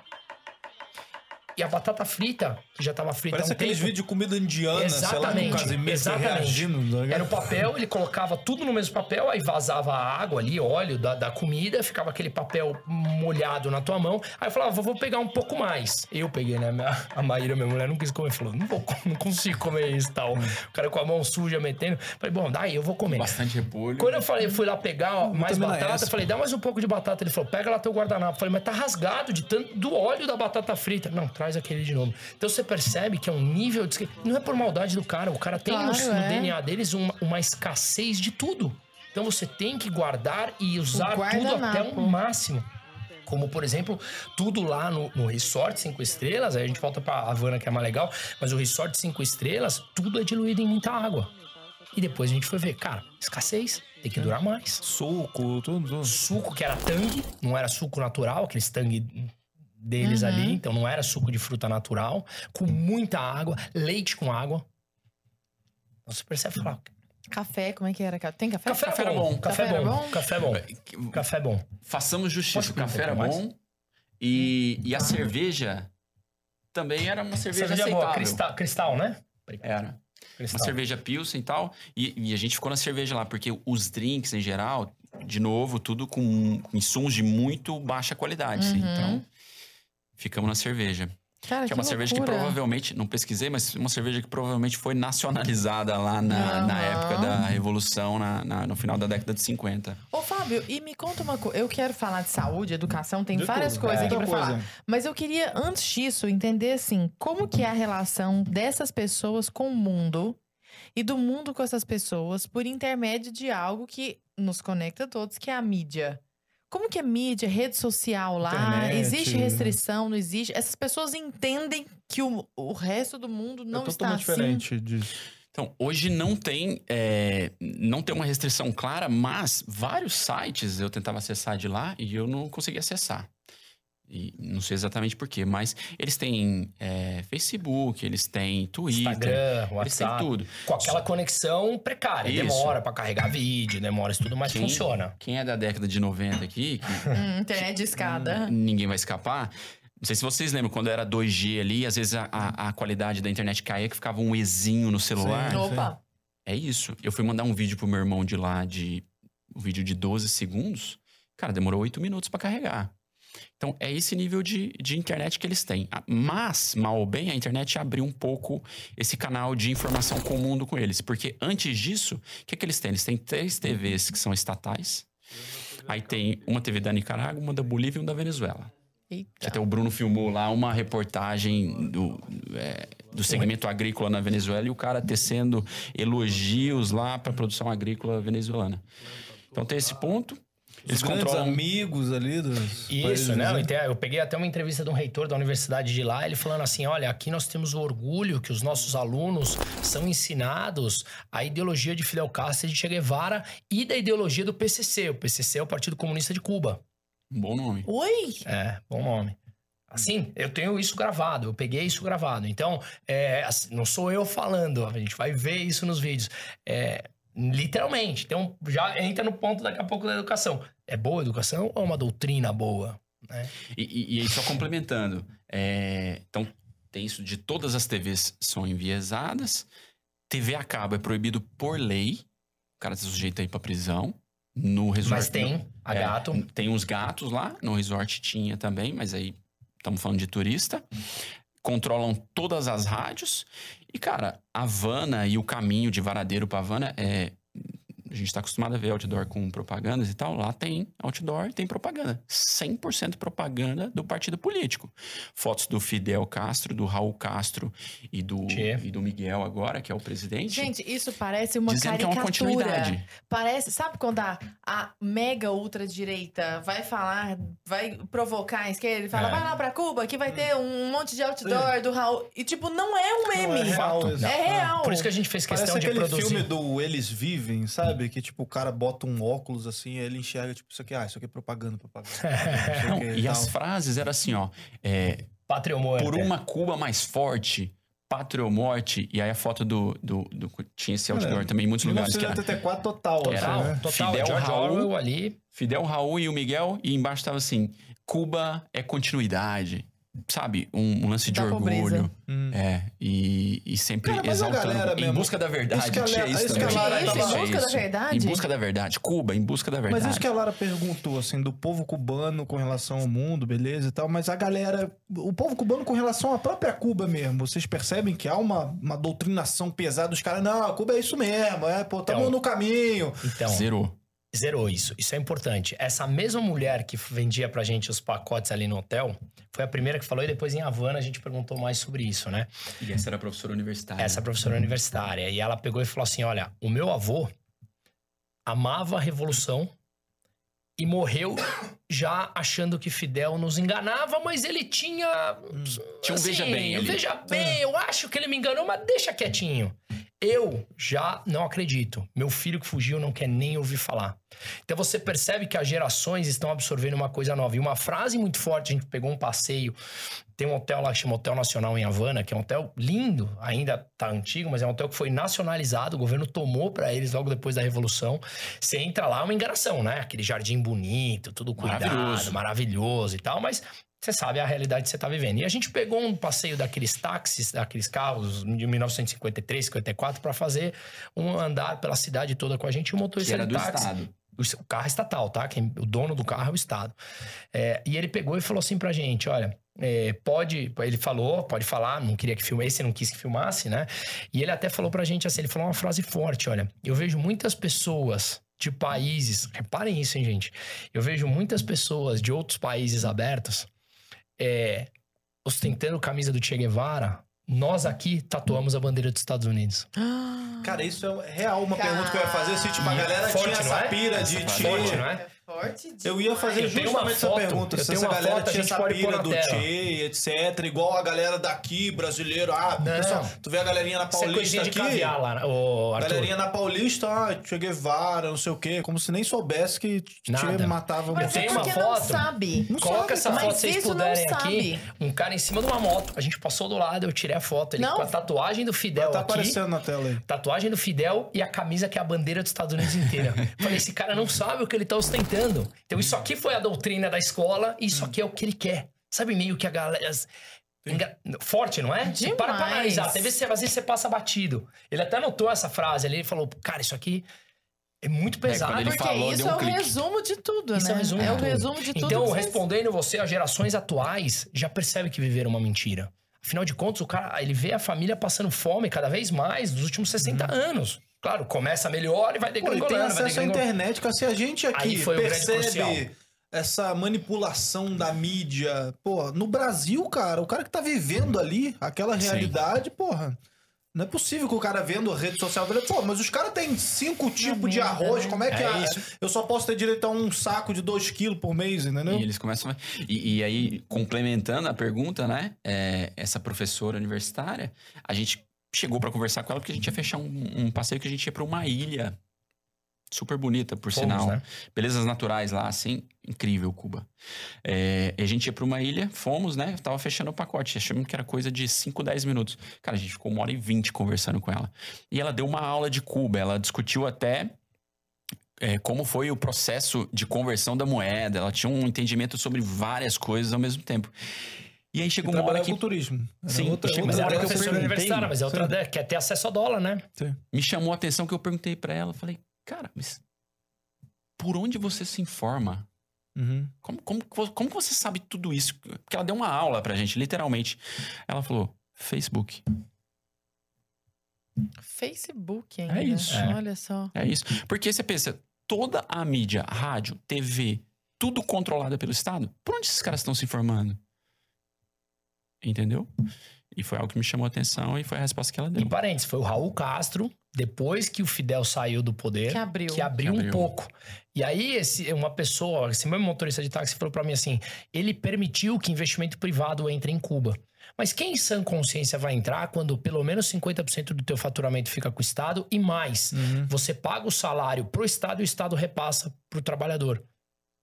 E a batata frita, que já tava frita há Parece um aqueles tempo. vídeos de comida indiana, sei lá, Exatamente, com exatamente. reagindo. tá? Era o papel, ele colocava tudo no mesmo papel, aí vazava a água ali, óleo da, da comida, ficava aquele papel molhado na tua mão. Aí eu falava, vou pegar um pouco mais. Eu peguei, né? A Maíra, minha mulher, não quis comer. Falou, não, vou, não consigo comer isso e tal. O cara com a mão suja metendo. Falei, bom, daí eu vou comer. Bastante repolho. Quando eu falei, fui lá pegar ó, mais também não é batata, falei, dá mais um pouco de batata. Ele falou, pega lá teu guardanapo. Eu falei, mas tá rasgado de tanto do óleo da batata frita. Não, traz aquele de novo. Então você percebe que é um nível de. Não é por maldade do cara, o cara tem no, Claro, no é. DNA deles uma, uma escassez de tudo. Então você tem que guardar e usar tudo até o máximo. Como, por exemplo, tudo lá no, no Resort 5 Estrelas, aí a gente volta pra Havana, que é mais legal, mas o Resort 5 Estrelas, tudo é diluído em muita água. E depois a gente foi ver, cara, escassez, tem que durar mais. Suco, tudo. tudo. Suco que era tangue, não era suco natural, aqueles tangue deles Uhum. ali, então não era suco de fruta natural, com muita água, leite com água. Então você percebe falar, Café, como é que era? Tem café? café, Café era bom, bom. café, Café era bom, bom? café bom, café bom. Façamos justiça. O café era um mais? bom e, e a cerveja também era uma cerveja, Cerveja aceitável. boa, cristal, cristal, né? Era. Uma Cristal. cerveja Pilsen e tal. E, e a gente ficou na cerveja lá, porque os drinks em geral, de novo, tudo com, com insumos de muito baixa qualidade. assim. Uhum. Então, ficamos na cerveja. Cara, Que é uma cerveja que provavelmente, não pesquisei, mas uma cerveja que provavelmente foi nacionalizada lá na, na Aham. época da Revolução, na, na- no final da década de 50. Ô, Fábio, e me conta uma coisa. Eu quero falar de saúde, educação, tem De várias tudo. coisas É. aqui pra Muita falar. coisa. Mas eu queria, antes disso, entender assim, como que é a relação dessas pessoas com o mundo e do mundo com essas pessoas por intermédio de algo que nos conecta a todos, que é a mídia. Como que é mídia, rede social lá? Internet. Existe restrição, não existe? Essas pessoas entendem que o, o resto do mundo não é está totalmente assim. diferente disso. Então, hoje não tem, é, não tem uma restrição clara, mas vários sites eu tentava acessar de lá e eu não conseguia acessar. E não sei exatamente por quê, mas eles têm é, Facebook, eles têm Twitter, Instagram, eles têm WhatsApp. tudo. Com aquela conexão precária. Isso. Demora pra carregar vídeo, demora isso tudo, mas Quem- funciona. Quem é da década de 90 aqui, que Hum, internet de escada. ninguém vai escapar. Não sei se vocês lembram, quando era 2G ali, às vezes a, a- a qualidade da internet caía, que ficava um Ezinho no celular. Sim. Opa! É isso. Eu fui mandar um vídeo pro meu irmão de lá, de um vídeo de 12 segundos. Cara, demorou 8 minutos pra carregar. Então, é esse nível de, de internet que eles têm. Mas, mal ou bem, a internet abriu um pouco esse canal de informação com o mundo com eles. Porque antes disso, o que, que eles têm? Eles têm três TVs que são estatais. Aí tem uma TV da Nicarágua, uma da Bolívia e uma da Venezuela. Eita. até o Bruno filmou lá uma reportagem do, é, do segmento agrícola na Venezuela e o cara tecendo elogios lá para a produção agrícola venezuelana. Então tem esse ponto. Eles controlam. amigos ali dos países, Isso, né? né? Eu peguei até uma entrevista de um reitor da universidade de lá, ele falando assim: olha, aqui nós temos o orgulho que os nossos alunos são ensinados a ideologia de Fidel Castro e de Che Guevara e da ideologia do PCC. O PCC é o Partido Comunista de Cuba. Um bom nome. Oi! É, bom nome. Assim, eu tenho isso gravado, eu peguei isso gravado. Então, é, assim, não sou eu falando, a gente vai ver isso nos vídeos. É, literalmente. Então, já entra no ponto daqui a pouco da educação. É boa educação ou é uma doutrina boa? né? E, e- e aí, só complementando. é, então, tem isso de todas as TVs são enviesadas. TV a cabo é proibido por lei. O cara tá sujeito aí pra prisão. No resort. Mas tem a É, gato. Tem uns gatos lá, no resort tinha também, mas aí estamos falando de turista. Controlam todas as rádios. E, cara, Havana e o caminho de Varadeiro pra Havana é. A gente tá acostumado a ver outdoor com propagandas e tal. Lá tem outdoor e tem propaganda. 100% propaganda do partido político. Fotos do Fidel Castro, do Raul Castro e do, Tchê. e do Miguel agora, que é o presidente. Gente, isso parece uma dizendo que é caricatura. uma continuidade. Parece, sabe quando a, a mega ultradireita vai falar, vai provocar a esquerda, ele fala, É. vai lá pra Cuba que vai ter um monte de outdoor do Raul. E tipo, não é um Não, meme. é real, É real. Por isso que a gente fez Parece questão de aquele produzir. filme do Eles Vivem, sabe? Que tipo, o cara bota um óculos assim, aí ele enxerga, tipo, isso aqui, ah, isso aqui é propaganda, propaganda. Não e as tal. frases eram assim, ó. é, Pátria ou morte. por uma Cuba mais forte, pátria ou morte. E aí a foto do. do, do- tinha esse outdoor Cara, também em muitos lugares. Que era 1984 total, assim, Total, né? total. Fidel George Raul. Orwell ali. Fidel Raul e o Miguel, e embaixo tava assim: Cuba é continuidade. Sabe? Um, um lance de Da orgulho. pobreza. Hum. É. E, e sempre Cara, exaltando. galera em mesmo- busca da verdade. Isso que a tinha Lara- isso isso a Lara Tinha isso, em busca da isso. verdade? Em busca da verdade. Cuba, em busca da verdade. Mas isso que a Lara perguntou, assim, do povo cubano com relação ao mundo, beleza e tal, mas a galera, o povo cubano com relação à própria Cuba mesmo, vocês percebem que há uma, uma doutrinação pesada dos caras, não, a Cuba é isso mesmo, é, pô, tamo Então. no caminho. Então, Zerou. Zerou isso. Isso é importante. Essa mesma mulher que vendia pra gente os pacotes ali no hotel, foi a primeira que falou e depois em Havana a gente perguntou mais sobre isso, né? E essa era a professora universitária. Essa professora universitária. E ela pegou e falou assim: olha, o meu avô amava a revolução e morreu já achando que Fidel nos enganava, mas ele tinha. Tinha um veja bem ali. Veja bem, eu acho que ele me enganou, mas deixa quietinho. Eu já não acredito. Meu filho que fugiu não quer nem ouvir falar. Então você percebe que as gerações estão absorvendo uma coisa nova. E uma frase muito forte, a gente pegou um passeio. Tem um hotel lá que chama Hotel Nacional em Havana, que é um hotel lindo, ainda tá antigo, mas é um hotel que foi nacionalizado, o governo tomou para eles logo depois da Revolução. Você entra lá, é uma enganação, né? Aquele jardim bonito, tudo cuidado, Maravilhoso. maravilhoso, e tal, mas você sabe a realidade que você tá vivendo. E a gente pegou um passeio daqueles táxis, daqueles carros de 1953, 54, para fazer um andar pela cidade toda com a gente e o Que motorista era do táxi. Estado. O o carro é estatal, tá? Quem, o dono do carro é o Estado. É, e ele pegou e falou assim pra gente: olha, é, pode. Ele falou, pode falar, não queria que filmasse, não quis que filmasse, né? E ele até falou pra gente assim: ele falou uma frase forte: olha, eu vejo muitas pessoas de países, reparem isso, hein, gente? Eu vejo muitas pessoas de outros países abertos é, ostentando camisa do Che Guevara. Nós aqui tatuamos a bandeira dos Estados Unidos. Cara, isso é real uma pergunta que eu ia fazer. Se, tipo, a galera Forte, tinha essa é? pira de. Forte, não é? Forte Eu ia fazer justamente essa foto, pergunta. eu Se tenho essa galera foto, tinha essa pira do. Che, etc. Igual a galera daqui, brasileiro. Ah, Não. pessoal, tu vê a galerinha na é Paulista de aqui. caviar lá, ô Arthur. Galerinha na Paulista, ah, Che Guevara, não sei o quê. Como se nem soubesse que Nada. matava Mas é uma porque não foto. sabe. Não Coloca sabe, essa foto se vocês puderem aqui. Um cara em cima de uma moto. A gente passou do lado, eu tirei a foto. Ele Não. com a tatuagem do Fidel Tá aqui. aparecendo na tela aí. Tatuagem do Fidel e a camisa que é a bandeira dos Estados Unidos inteira. Falei, esse cara não sabe o que ele tá ostentando. Então isso aqui foi a doutrina da escola e isso aqui é o que ele quer. Sabe meio que a galera... Enga- Forte, não é? Você para pra Demais. analisar. Às vezes, você- às vezes você passa batido. Ele até anotou essa frase ali. Ele falou, cara, isso aqui é muito pesado. quando ele Porque falou, isso deu um é o clique. resumo de tudo, Isso né? é o resumo de o tudo. resumo de tudo. Então, que vocês- respondendo você, as gerações atuais já percebem que viveram uma mentira. Afinal de contas, o cara, ele vê a família passando fome cada vez mais nos últimos 60 anos. Claro, começa melhor e vai Pô, e degringolando, tem vai acesso à degringolando. internet, cara. Se a gente aqui percebe essa manipulação da mídia, pô, no Brasil, cara, o cara que tá vivendo ali aquela Sim. realidade, porra. Não é possível que o cara vendo a rede social dele, pô, mas os caras têm cinco tipos de arroz, né? como é que É isso. eu só posso ter direito a um saco de 2 quilos por mês, entendeu? E eles começam. a- E, e aí, complementando a pergunta, né? é, essa professora universitária, a gente chegou pra conversar com ela porque a gente ia fechar um, um passeio que a gente ia pra uma ilha super bonita, por Fomos, sinal. né? Belezas naturais lá, assim, incrível, Cuba. É, e a gente ia pra uma ilha, fomos, né? Tava fechando o pacote, achamos que era coisa de 5, 10 minutos. Cara, a gente ficou uma hora e vinte conversando com ela. E ela deu uma aula de Cuba, ela discutiu até é, como foi o processo de conversão da moeda. Ela tinha um entendimento sobre várias coisas ao mesmo tempo. E aí E chegou uma hora que com turismo. Era Sim, outra, Mas outra é que eu perguntei, mas é outra ideia, quer ter acesso a dólar, né? Sim. me chamou a atenção que eu perguntei pra ela. Falei, cara, mas por onde você se informa? Uhum. Como, como, como você sabe tudo isso? Porque ela deu uma aula pra gente, literalmente. Ela falou, Facebook. Facebook ainda. É isso. É. Olha só. É isso. Porque você pensa, toda a mídia, rádio, TV, tudo controlada pelo Estado, por onde esses caras estão se informando? Entendeu? E foi algo que me chamou a atenção e foi a resposta que ela deu. Em parênteses, foi o Raul Castro, depois que o Fidel saiu do poder, Que abriu. que abriu, Que um abriu. pouco. E aí, esse, uma pessoa, esse mesmo motorista de táxi falou pra mim assim: ele permitiu que investimento privado entre em Cuba. Mas quem em sã consciência vai entrar quando pelo menos 50% do teu faturamento fica com o Estado e mais? Uhum. Você paga o salário pro Estado e o Estado repassa pro trabalhador.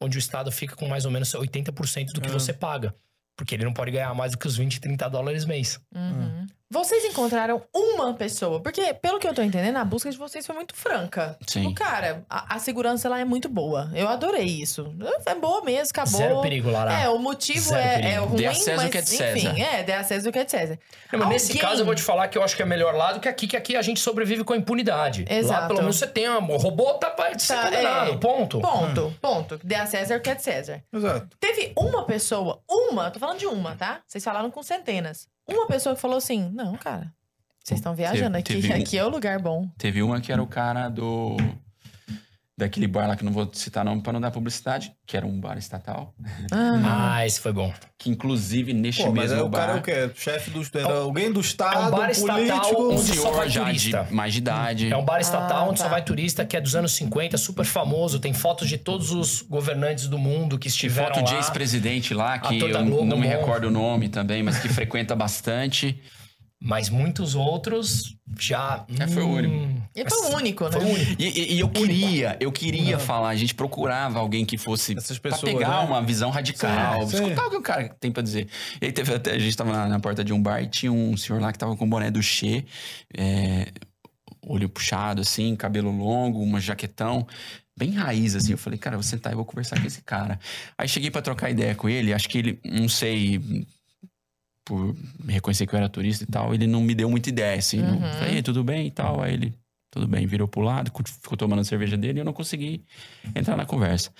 Onde o Estado fica com mais ou menos 80% do que Ah. você paga. Porque ele não pode ganhar mais do que os 20, 30 dólares mês. Uhum. Vocês encontraram uma pessoa, porque pelo que eu tô entendendo, a busca de vocês foi muito franca. Sim. Tipo, cara, a, a segurança lá é muito boa. Eu adorei isso. É boa mesmo, acabou. Zero perigo, Lara. É, o motivo Zero é, perigo. é ruim, Dê a César mas o que é de César. enfim, é, dê a César o que é de César. Não, mas nesse Alguém- caso eu vou te falar que eu acho que é melhor lá do que aqui, que aqui a gente sobrevive com a impunidade. Lá Exato. pelo menos você tem um robô tá pra ser Tá, condenado, é. ponto. Ponto, ponto. Dê a César o que é de César. Exato. Teve uma pessoa, uma, tô falando de uma, tá? Vocês falaram com centenas. Uma pessoa que falou assim: não, cara, vocês estão viajando Teve- aqui, teve aqui é o lugar bom. Teve uma que era o cara do. Daquele bar lá que não vou citar nome pra não dar publicidade, que era um bar estatal, Aham. Ah, esse foi bom. que inclusive neste Pô, mas mesmo é, o cara é bar o quê? Chefe do... Era alguém do É Estado, um bar estatal político... um onde só senhor vai já turista. de mais de idade. É um bar estatal Ah, onde tá. só vai turista, que é dos anos 50, super famoso. Tem fotos de todos os governantes do mundo que Tem estiveram foto de lá. ex-presidente lá, que eu Globo, não me bom. recordo o nome também, mas que frequenta bastante. Mas muitos outros já... É, foi o hum, único. E foi o único, né? Foi o único. E, e- e eu queria, eu queria falar, a gente procurava alguém que fosse Essas pra pessoas, pegar né? uma visão radical, Sim, sim. escutar o que o cara tem pra dizer. E aí teve até, a gente tava na, na porta de um bar e tinha um senhor lá que tava com o boné do Che, é, olho puxado assim, cabelo longo, uma jaquetão, bem raiz assim. Eu falei, cara, eu vou sentar e vou conversar com esse cara. Aí cheguei pra trocar ideia com ele, acho que ele, não sei, por me reconhecer que eu era turista e tal, ele não me deu muita ideia, assim. Não, Uhum. falei, "E aí, tudo bem e tal. Aí ele, tudo bem, virou pro lado, ficou tomando a cerveja dele e eu não consegui entrar na conversa.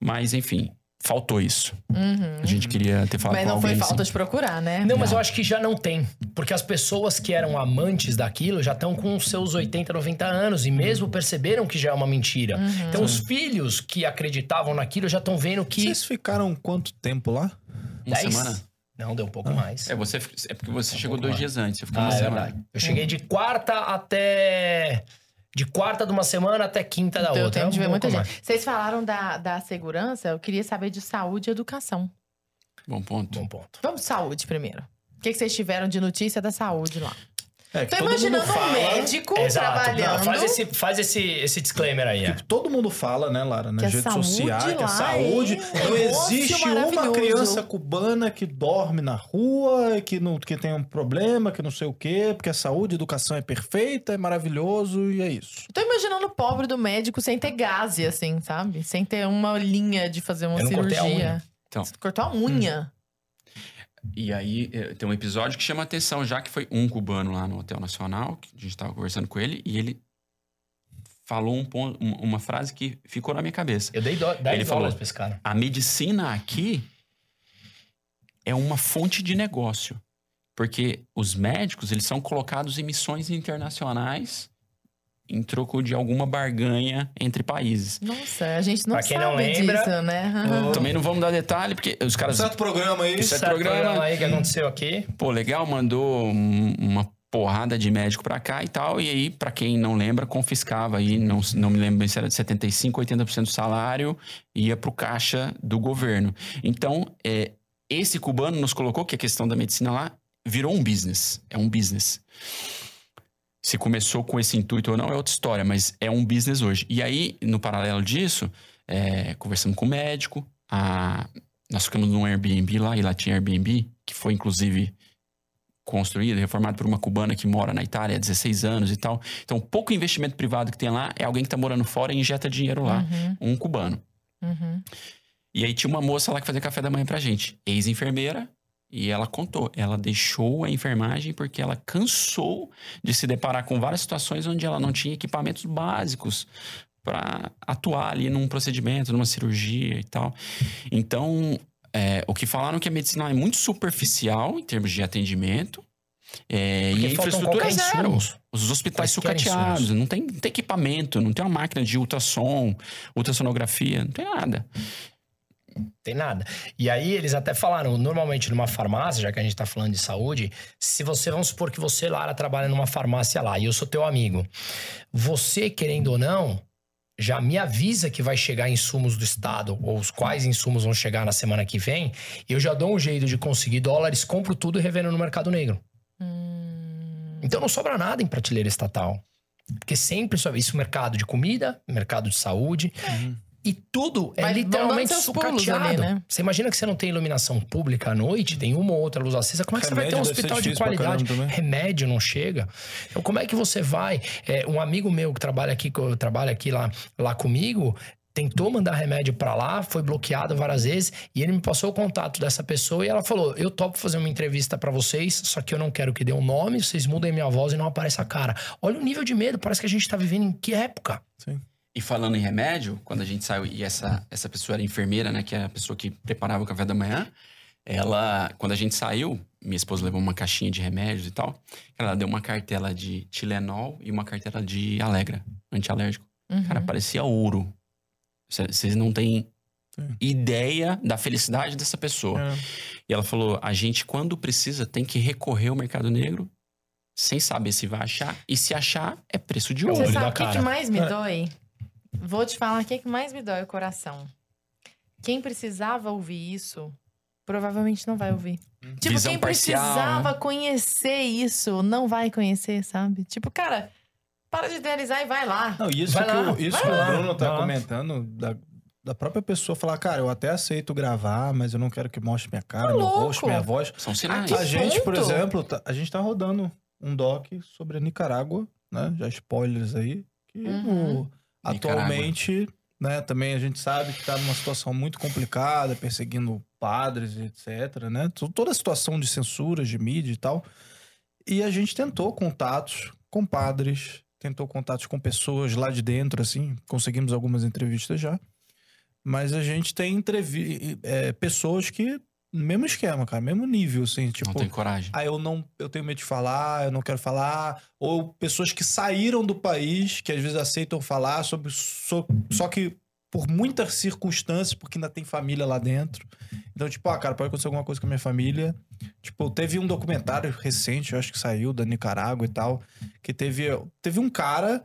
Mas, enfim, faltou isso. Uhum. A gente queria ter falado Mas com não alguém. foi falta assim. de procurar, né? Não, mas eu acho que já não tem. Porque as pessoas que eram amantes daquilo já estão com seus 80, 90 anos e mesmo perceberam que já é uma mentira. Uhum. Então, os filhos que acreditavam naquilo já estão vendo que. Vocês ficaram quanto tempo lá? Uma Dez? semana? Não, deu um pouco mais. É, você, é porque você chegou pouco dois mais. dias antes, você ficou Ah, uma é semana. verdade. Eu cheguei de quarta até. De quarta de uma semana até quinta da Deu outra. tempo de ver Um muita pouco gente. Vocês falaram da, da segurança, eu queria saber de saúde e educação. Bom ponto. Bom ponto. Vamos de saúde primeiro. O que, que vocês tiveram de notícia da saúde lá? É, que Tô imaginando um fala- médico Exato. trabalhando. Não, faz esse, faz esse, esse disclaimer aí. é. Que todo mundo fala, né, Lara, Que nas a redes saúde sociais, que a lá saúde. é um Não existe uma criança cubana que dorme na rua, que, não, que tem um problema, que não sei o quê, porque a saúde, a educação é perfeita, é maravilhoso e é isso. Tô imaginando o pobre do médico sem ter gase, assim, sabe? Sem ter uma linha de fazer uma Eu não cortei a cirurgia. unha. Então. Você cortou a unha. E aí eh, tem um episódio que chama atenção, já que foi um cubano lá no Hotel Nacional, que a gente tava conversando com ele, e ele falou um ponto, um- uma frase que ficou na minha cabeça. Eu dei do- 10 Ele falou. pra esse cara. A medicina aqui é uma fonte de negócio. Porque os médicos, eles são colocados em missões internacionais em troco de alguma barganha entre países. Nossa, a gente não Pra quem sabe não lembra- disso, né? Aham. Também não vamos dar detalhe, porque os caras... Certo programa aí. É Certo programa. aí que aconteceu aqui. Pô, legal, mandou um- uma porrada de médico pra cá e tal. E aí, pra quem não lembra, confiscava aí, não, não me lembro bem se era de 75%, 80% do salário, ia pro caixa do governo. Então, é, esse cubano nos colocou que a questão da medicina lá virou um business. É um business. Se começou com esse intuito ou não é outra história, mas é um business hoje. E aí, no paralelo disso, é, conversamos com o médico, a- nós ficamos num Airbnb lá, e lá tinha Airbnb, que foi inclusive construído, reformado por uma cubana que mora na Itália há 16 anos e tal. Então, pouco investimento privado que tem lá é alguém que tá morando fora e injeta dinheiro lá, Uhum, um cubano. uhum. E aí tinha uma moça lá que fazia café da manhã pra gente, ex-enfermeira, e ela contou, ela deixou a enfermagem porque ela cansou de se deparar com várias situações onde ela não tinha equipamentos básicos para atuar ali num procedimento, numa cirurgia e tal. Então, é, o que falaram que a medicina é muito superficial em termos de atendimento. é, e a infraestrutura é zero. insumos. Os hospitais sucateados, não tem, não tem equipamento, não tem uma máquina de ultrassom, ultrassonografia, não tem nada. Tem nada. E aí eles até falaram, normalmente numa farmácia, já que a gente tá falando de saúde, se você, vamos supor que você, Lara, trabalha numa farmácia lá e eu sou teu amigo. Você, querendo ou não, já me avisa que vai chegar insumos do Estado, ou os quais insumos vão chegar na semana que vem, eu já dou um jeito de conseguir dólares, compro tudo e revendo no mercado negro. Hum, Então não sobra nada em prateleira estatal. Porque sempre sobra isso mercado de comida, mercado de saúde. E tudo é Vai- literalmente sucateado. ali, né? Você imagina que você não tem iluminação pública à noite, tem uma ou outra luz acesa. Como é que você vai ter um Remédio hospital de qualidade? Remédio não chega. Então, como é que você vai? É, um amigo meu que trabalha aqui, que trabalha aqui lá, lá comigo, tentou mandar remédio pra lá, foi bloqueado várias vezes, e ele me passou o contato dessa pessoa e ela falou: Eu topo fazer uma entrevista pra vocês, só que eu não quero que dê um nome, vocês mudem minha voz e não apareça a cara. Olha o nível de medo, parece que a gente tá vivendo em que época? Sim. E falando em remédio, quando a gente saiu, e essa, essa pessoa era enfermeira, né? Que é a pessoa que preparava o café da manhã. Ela, quando a gente saiu, minha esposa levou uma caixinha de remédios e tal. Ela deu uma cartela de Tilenol e uma cartela de Alegra, antialérgico. uhum. Cara, parecia ouro. Cê- Vocês não têm Sim. ideia da felicidade dessa pessoa. É. E ela falou: a gente, quando precisa, tem que recorrer ao mercado negro sem saber se vai achar. E se achar, é preço de É Você ouro. da sabe o que, que mais me É. dói? Vou te falar o que, que mais me dói o coração. Quem precisava ouvir isso, provavelmente não vai ouvir. Tipo, Visão quem parcial, precisava né? conhecer isso, não vai conhecer, sabe? Tipo, cara, para de idealizar e vai lá. Não, isso Vai que, lá, o, isso vai que lá, o Bruno tá vai comentando, da, da própria pessoa falar, cara, eu até aceito gravar, mas eu não quero que mostre minha cara, meu louco. rosto, minha voz. São sinais. A gente, por exemplo, tá- a gente tá rodando um doc sobre a Nicarágua, né? Já spoilers aí. Que Uhum. o- atualmente, né, também a gente sabe que tá numa situação muito complicada, perseguindo padres, etc, né? To- Toda a situação de censura, de mídia e tal. E a gente tentou contatos com padres, tentou contatos com pessoas lá de dentro, assim, conseguimos algumas entrevistas já. Mas a gente tem entrevi é, pessoas que, mesmo esquema, cara, mesmo nível, assim, tipo, Não tem coragem. ah, eu não, eu tenho medo de falar, eu não quero falar, ou pessoas que saíram do país, que às vezes aceitam falar sobre so- só que por muitas circunstâncias, porque ainda tem família lá dentro. Então, tipo, ah, cara, pode acontecer alguma coisa com a minha família. Tipo, teve um documentário recente, eu acho que saiu da Nicarágua e tal, que teve teve um cara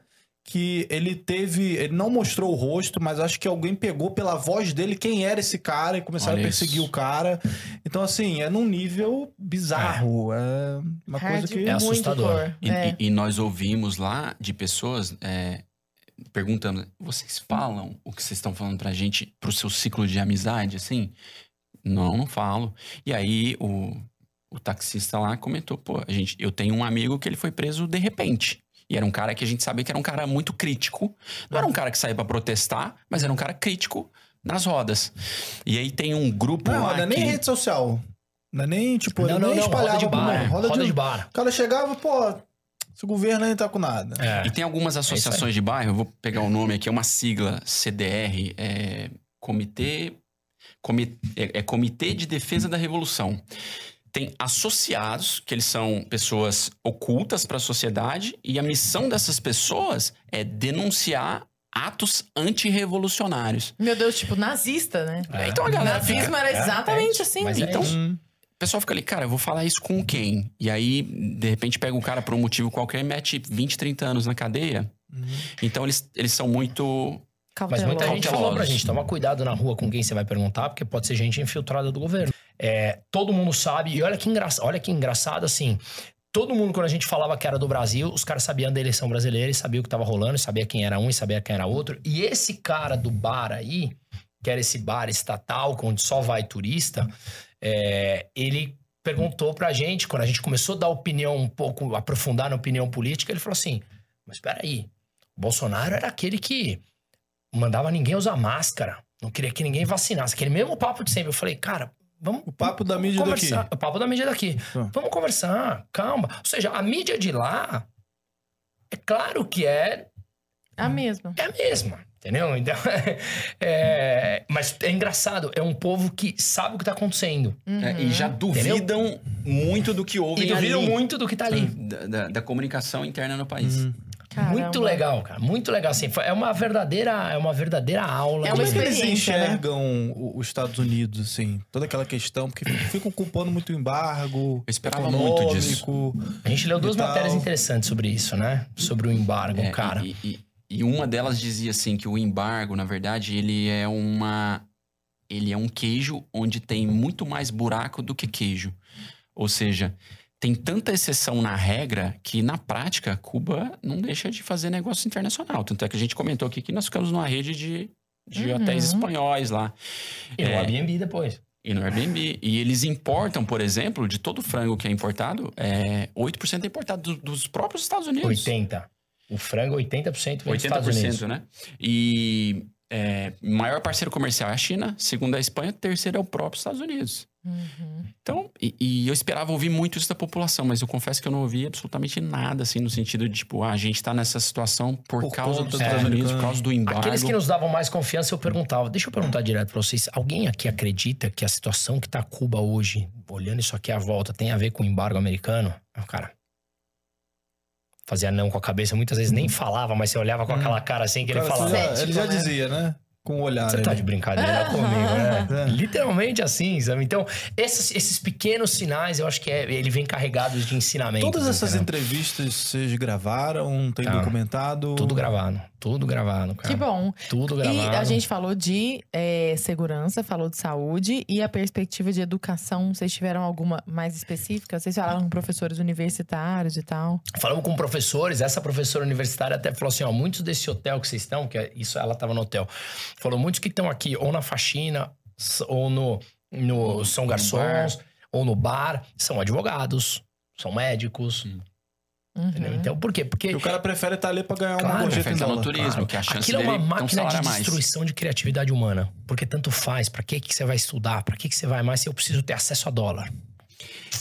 que ele teve, ele não mostrou o rosto, mas acho que alguém pegou pela voz dele quem era esse cara e começaram Olha a perseguir isso. o cara. Então, assim, é num nível bizarro. É, uma coisa que. É assustador. E, É. e- e nós ouvimos lá de pessoas é, perguntando: vocês falam o que vocês estão falando pra gente pro seu ciclo de amizade, assim? Não, não falo. E aí o, o taxista lá comentou: pô, a gente, eu tenho um amigo que ele foi preso de repente. E era um cara que a gente sabia que era um cara muito crítico. Não era um cara que saía pra protestar, mas era um cara crítico nas rodas. E aí tem um grupo Não, lá não é nem que- rede social. Não é nem, tipo, Não, ele não, nem não. espalhava Roda de bar. mundo. Roda, de... bar. O cara chegava, pô, esse governo aí não tá com nada. É. E tem algumas associações de bairro, eu vou pegar o nome aqui, é uma sigla CDR, é Comitê, Comi- é, é Comitê de Defesa da Revolução. Tem associados, que eles são pessoas ocultas para a sociedade, e a missão dessas pessoas é denunciar atos antirrevolucionários. Meu Deus, tipo, nazista, né? É. Então a O galera nazismo fica, era é, exatamente é, assim. mas é Então, isso. Hum. o pessoal fica ali, cara, eu vou falar isso com quem? E aí, de repente, pega o cara por um motivo qualquer e mete 20, 30 anos na cadeia. Então, eles, eles são muito Mas muita Cauteloso. gente falou pra gente, toma cuidado na rua com quem você vai perguntar, porque pode ser gente infiltrada do governo. É, todo mundo sabe, e olha que, engra... olha que engraçado, assim, todo mundo, quando a gente falava que era do Brasil, os caras sabiam da eleição brasileira e sabiam o que tava rolando, sabia quem era um e sabia quem era outro. E esse cara do bar aí, que era esse bar estatal, onde só vai turista, é, ele perguntou pra gente, quando a gente começou a dar opinião um pouco, aprofundar na opinião política, ele falou assim, mas peraí, o Bolsonaro era aquele que mandava ninguém usar máscara, não queria que ninguém vacinasse, aquele mesmo papo de sempre. Eu falei, cara, vamos. O papo da mídia daqui. conversar. O papo da mídia daqui. Ah. Vamos conversar, calma. Ou seja, a mídia de lá, é claro que é, A mesma. é a mesma, entendeu? Então, é, mas é engraçado, é um povo que sabe o que tá acontecendo. É, e já duvidam muito do que ouvem E duvidam ali. muito do que tá ali. Da, da- da comunicação interna no país. Uhum. Caramba. Muito legal, cara. Muito legal. Assim, foi- é uma verdadeira, é uma verdadeira aula. É Como uma é que eles né? enxergam o- os Estados Unidos, assim? Toda aquela questão, porque ficam culpando muito o embargo. Eu esperava muito disso. econômico. A gente leu duas tal. matérias interessantes sobre isso, né? Sobre o embargo, É, cara. E, e- e uma delas dizia assim que o embargo, na verdade, ele é uma ele é um queijo onde tem muito mais buraco do que queijo. Ou seja, tem tanta exceção na regra que na prática Cuba não deixa de fazer negócio internacional. Tanto é que a gente comentou aqui que nós ficamos numa rede de, de Uhum. hotéis espanhóis lá. E no é. Airbnb depois. E no Airbnb. E eles importam, por exemplo, de todo o frango que é importado, é, 8% é importado do- dos próprios Estados Unidos. 80. O frango, 80% vem dos Estados Unidos. 80%, né? E é, maior parceiro comercial é a China, segundo a Espanha, terceiro é o próprio Estados Unidos. Uhum. Então, e, e eu esperava ouvir muito isso da população, mas eu confesso que eu não ouvi absolutamente nada, assim, no sentido de, tipo, ah, a gente tá nessa situação por, Por causa dos dos Estados Unidos, por causa do embargo. Aqueles que nos davam mais confiança, eu perguntava. Deixa eu perguntar direto pra vocês. Alguém aqui acredita que a situação que tá Cuba hoje, olhando isso aqui à volta, tem a ver com o embargo americano? Ah, Cara, fazia não com a cabeça, muitas vezes nem falava, mas você olhava com aquela cara assim que ele Cara, falava. você já- ele já né? dizia, né? Com o olhar. Você tá ali. de brincadeira comigo, né? É. Literalmente assim, sabe? Então, esses, esses pequenos sinais, eu acho que é, ele vem carregado de ensinamento. Todas essas entendeu? entrevistas vocês gravaram, tem Tá. documentado? Tudo gravado. Tudo gravado, cara. Que bom. Tudo E gravado. a gente falou de eh, segurança, falou de saúde e a perspectiva de educação. Vocês tiveram alguma mais específica? Vocês falaram com professores universitários e tal? Falamos com professores, essa professora universitária até falou assim: ó, muitos desse hotel que vocês estão, que é- isso ela estava no hotel, falou muitos que estão aqui ou na faxina, ou no, no são garçons, ou no bar, são advogados, são médicos. Uhum. Então, por quê? Porque o cara prefere estar ali pra ganhar Claro, uma gorjeta em estar no dólar. turismo, Claro. que a chance Aquilo é uma um máquina de a mais. destruição de criatividade humana. Porque tanto faz. Pra que, que você vai estudar? Pra que, que você vai mais se eu preciso ter acesso a dólar?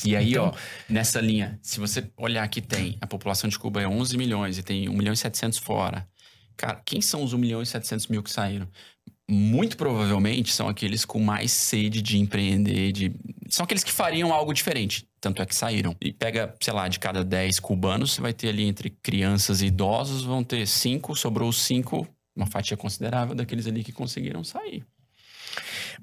E aí, Então- ó, nessa linha, se você olhar que tem a população de Cuba é 11 milhões e tem 1 milhão e 700 fora. Cara, quem são os 1 milhão e 700 mil que saíram? Muito provavelmente são aqueles com mais sede de empreender, de... são aqueles que fariam algo diferente. Tanto é que saíram. E pega, sei lá, de cada 10 cubanos, você vai ter ali entre crianças e idosos, vão ter 5, sobrou os 5, uma fatia considerável daqueles ali que conseguiram sair.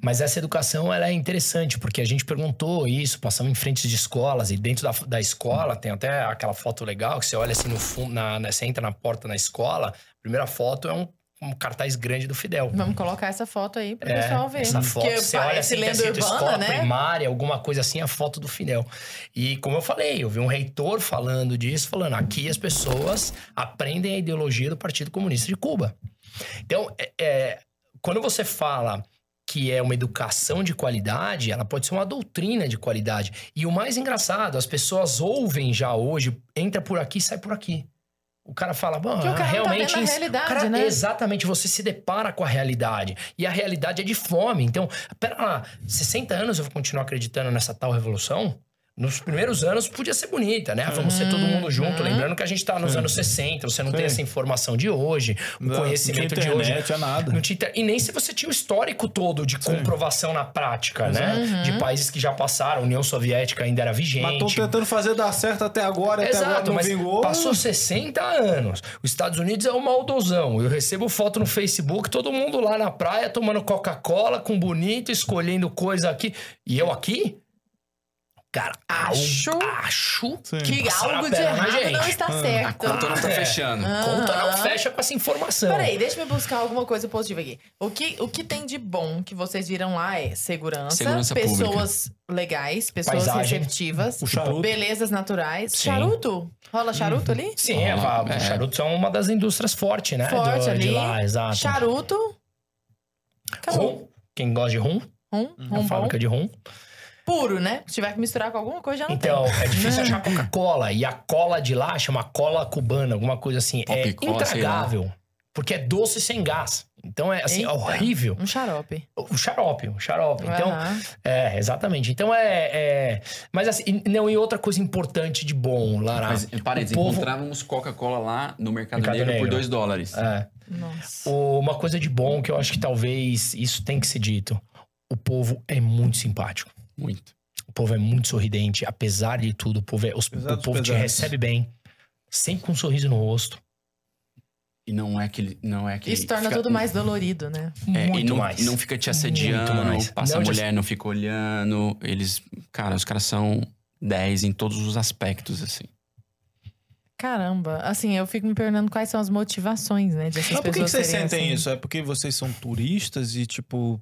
Mas essa educação ela é interessante, porque a gente perguntou isso, passamos em frente de escolas, e dentro da, da escola tem até aquela foto legal que você olha assim no fundo, na, na- você entra na porta na escola, a primeira foto é um, um cartaz grande do Fidel. Vamos colocar essa foto aí para o É, pessoal ver. Essa foto, Porque você olha assim, lenda escrito urbana, escola né? primária, alguma coisa assim, a foto do Fidel. E como eu falei, eu vi um reitor falando disso, falando aqui as pessoas aprendem a ideologia do Partido Comunista de Cuba. Então, é- é, quando você fala que é uma educação de qualidade, ela pode ser uma doutrina de qualidade. E o mais engraçado, as pessoas ouvem já hoje, entra por aqui, sai por aqui. O cara fala, bom, Que o cara não tá realmente a isso- cara- né? Exatamente, você se depara com a realidade. E a realidade é de fome. Então, pera lá, 60 anos eu vou continuar acreditando nessa tal revolução? Nos primeiros anos podia ser bonita, né? Vamos ser todo mundo junto. Uhum. Lembrando que a gente tá nos Sim. anos 60, você não tem Sim. essa informação de hoje, o Não, conhecimento não de hoje. internet, tinha nada. Não tinha E nem se você tinha o histórico todo de comprovação na prática, né? De países que já passaram, a União Soviética ainda era vigente. Mas tô tentando fazer dar certo até agora, até agora Exato, não mas vingou. passou 60 anos. Os Estados Unidos é um maldosão. Eu recebo foto no Facebook, todo mundo lá na praia tomando Coca-Cola com bonito, escolhendo coisa aqui. E eu aqui? Cara, Acho acho Sim. Que Passaram algo a de errado não está A certo. conta não tá É. fechando. conta não fecha com essa informação. Peraí, deixa eu buscar alguma coisa positiva aqui. O que, o que tem de bom que vocês viram lá é segurança, Segurança pessoas legais, pessoas Paisagem. receptivas, O charuto. belezas naturais. Sim. Charuto? Rola charuto ali? Sim, é, Ah, a- é. charutos são uma das indústrias fortes, né? Forte de, ali. de lá, exato. Charuto. Acabou. Rum. Quem gosta de rum, Rum, a rum bom. fábrica de rum. Puro, né? Se tiver que misturar com alguma coisa, já não Então, tem. é difícil achar Coca-Cola. E a cola de lá chama cola cubana, alguma coisa assim. é Pop-cola, sei intragável. Porque é doce sem gás. Então é assim, é Eita. horrível. Um xarope. O xarope, o xarope. Então, Aham. é, exatamente. Então é. é- Mas assim, e- não, e outra coisa importante de bom, Lara. Mas, parênteses, povo- encontrávamos Coca-Cola lá no Mercado, Mercado Negro, por Negro. 2 dólares. É. Nossa. O- Uma coisa de bom que eu acho que talvez isso tem que ser dito. O povo é muito simpático. Muito. O povo é muito sorridente, apesar de tudo. O povo, é- os- o povo te recebe bem. Sempre com um sorriso no rosto. E não é aquele. Não é aquele Isso torna fica- tudo mais dolorido, né? É, muito e não, mais. não fica te assediando, Muito mais. passa Não mulher, não fica olhando. Eles. Cara, os caras são 10 em todos os aspectos, assim. Caramba. Assim, eu fico me perguntando quais são as motivações, né? De essas Mas por que, que pessoas vocês sentem assim. isso? É porque vocês são turistas e, tipo.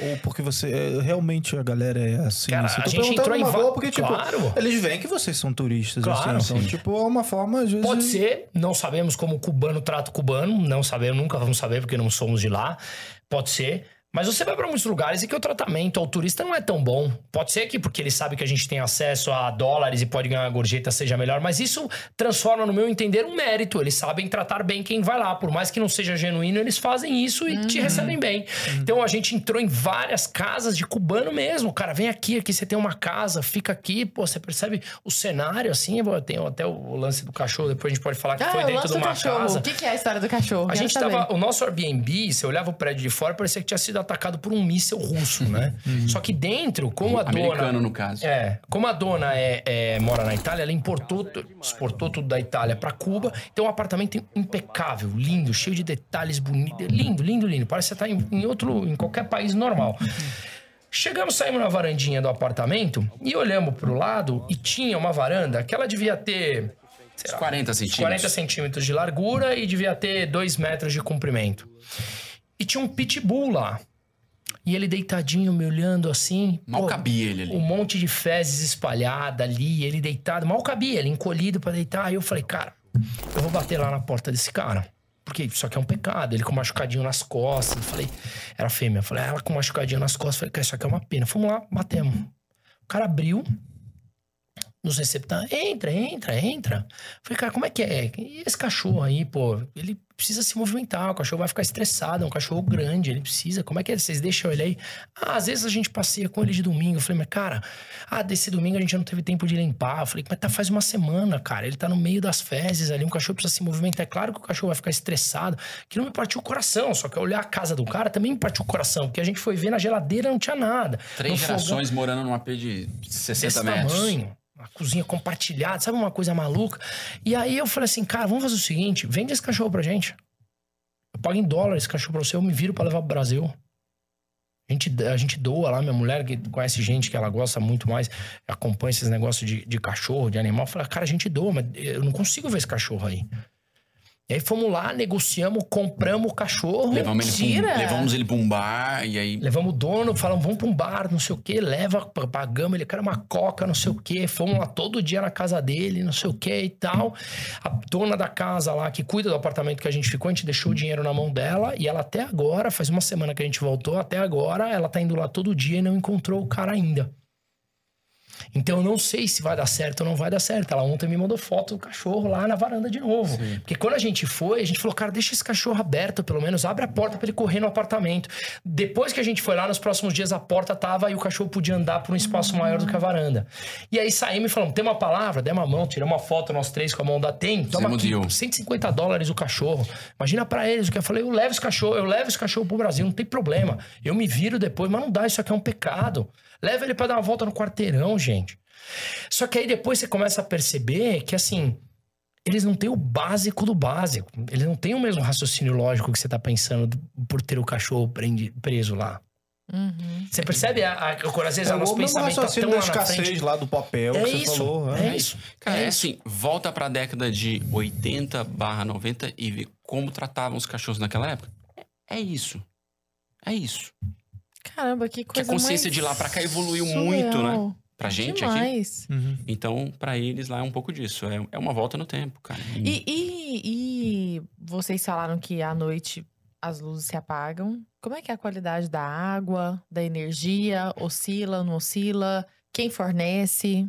Ou porque você. é, realmente a galera é assim? Cara, assim? a Tô gente entrou em va- porque, tipo, Claro. eles veem que vocês são turistas, Claro, assim. Então, tipo, é uma forma, às vezes. Pode de- ser, não sabemos como o cubano trata o cubano, não sabemos, nunca vamos saber porque não somos de lá. Pode ser. Mas você vai para muitos lugares e que o tratamento ao turista não é tão bom. Pode ser que porque ele sabe que a gente tem acesso a dólares e pode ganhar gorjeta seja melhor, mas isso transforma, no meu entender, um mérito. Eles sabem tratar bem quem vai lá. Por mais que não seja genuíno, eles fazem isso e te recebem bem. Então a gente entrou em várias casas de cubano mesmo. Cara, vem aqui, aqui você tem uma casa, fica aqui, pô, você percebe o cenário assim. Tem até o lance do cachorro, depois a gente pode falar que Ah, foi o dentro de do uma cachorro. casa. O que, que é a história do cachorro? A Quero gente saber. tava. O nosso Airbnb, você olhava o prédio de fora, parecia que tinha sido atacado por um míssil russo, né? Só que dentro, como a Americano, dona. no caso. É, como a dona é, é- mora na Itália, ela importou, exportou tudo da Itália pra Cuba. Então, um apartamento impecável, lindo, cheio de detalhes bonitos. Lindo, lindo, lindo. Parece que você tá em, em outro, em qualquer país normal. Chegamos, saímos na varandinha do apartamento e olhamos pro lado e tinha uma varanda que ela devia ter Uns 40 centímetros. 40 centímetros de largura e devia ter 2 metros de comprimento. E tinha um pitbull lá. E ele deitadinho, me olhando assim. Mal pô, cabia ele ali. Um monte de fezes espalhada ali, ele deitado. Mal cabia, ele encolhido pra deitar. Aí eu falei, cara, eu vou bater lá na porta desse cara. Porque isso aqui é um pecado. Ele com machucadinho nas costas. Eu falei, era fêmea. Eu falei, ela com machucadinho nas costas. Eu falei, cara, isso aqui é uma pena. Fomos lá, batemos. O cara abriu, nos receptar. Entra, entra, entra. Falei, cara, como é que é? E esse cachorro aí, pô? Ele precisa se movimentar, o cachorro vai ficar estressado, é um cachorro grande, ele precisa. Como é que é? Vocês deixam ele aí? Ah, às vezes a gente passeia com ele de domingo. Eu falei, mas cara, ah, desse domingo a gente não teve tempo de limpar. Eu falei, mas tá faz uma semana, cara. Ele tá no meio das fezes ali, um cachorro precisa se movimentar. É claro que o cachorro vai ficar estressado. Que não me partiu o coração, só que olhar a casa do cara também me partiu o coração, porque a gente foi ver na geladeira não tinha nada. Três No fogão- gerações morando num AP de 60 desse metros. tamanho. Uma cozinha compartilhada, sabe uma coisa maluca? E aí eu falei assim, cara, vamos fazer o seguinte: vende esse cachorro pra gente. Eu pago em dólar esse cachorro pra você, eu me viro pra levar pro Brasil. A gente, a gente doa lá, minha mulher que conhece gente que ela gosta muito mais, acompanha esses negócios de, de cachorro, de animal. Fala, cara, a gente doa, mas eu não consigo ver esse cachorro aí. E aí fomos lá, negociamos, compramos o cachorro. Levamos ele, pra um, Mentira! levamos ele pra um bar e aí. Levamos o dono, falamos, vamos pra um bar, não sei o quê, leva, pagamos, ele quer uma coca, não sei o quê. Fomos lá todo dia na casa dele, não sei o quê e tal. A dona da casa lá, que cuida do apartamento que a gente ficou, a gente deixou o dinheiro na mão dela e ela até agora, faz uma semana que a gente voltou, até agora ela tá indo lá todo dia e não encontrou o cara ainda. Então eu não sei se vai dar certo ou não vai dar certo. Ela ontem me mandou foto do cachorro lá na varanda de novo. Porque quando a gente foi, a gente falou, cara, deixa esse cachorro aberto, pelo menos, abre a porta pra ele correr no apartamento. Depois que a gente foi lá, nos próximos dias a porta tava e o cachorro podia andar por um espaço maior do que a varanda. E aí saímos e falamos, tem uma palavra, demos uma mão, tiramos uma foto, nós três com a mão da tem, toma aqui, deal. 150 dólares o cachorro. Imagina pra eles o que eu falei, eu levo esse cachorro, eu levo esse cachorro pro Brasil, não tem problema. Eu me viro depois, mas não dá, isso aqui é um pecado. Leva ele pra dar uma volta no quarteirão, gente. Só que aí depois você começa a perceber que assim, eles não têm o básico do básico. Eles não têm o mesmo raciocínio lógico que você tá pensando do- por ter o cachorro prendi- preso lá. Uhum. Você percebe a, a, quando às vezes É o nosso pensamento tá raciocínio tão da lá escassez frente. lá do papel É que você isso, falou. né? é isso. Cara, é, é assim, volta pra década de 80 barra 90 e vê como tratavam os cachorros naquela época. É isso. É isso. Caramba, que Que a coisa consciência mais de lá pra cá evoluiu surreal. muito, né? Pra gente aqui. Demais. Uhum. Então, pra eles lá é um pouco disso. É, é uma volta no tempo, cara. E, e, e vocês falaram que à noite as luzes se apagam. Como é que é a qualidade da água, da energia? Oscila, não oscila? Quem fornece?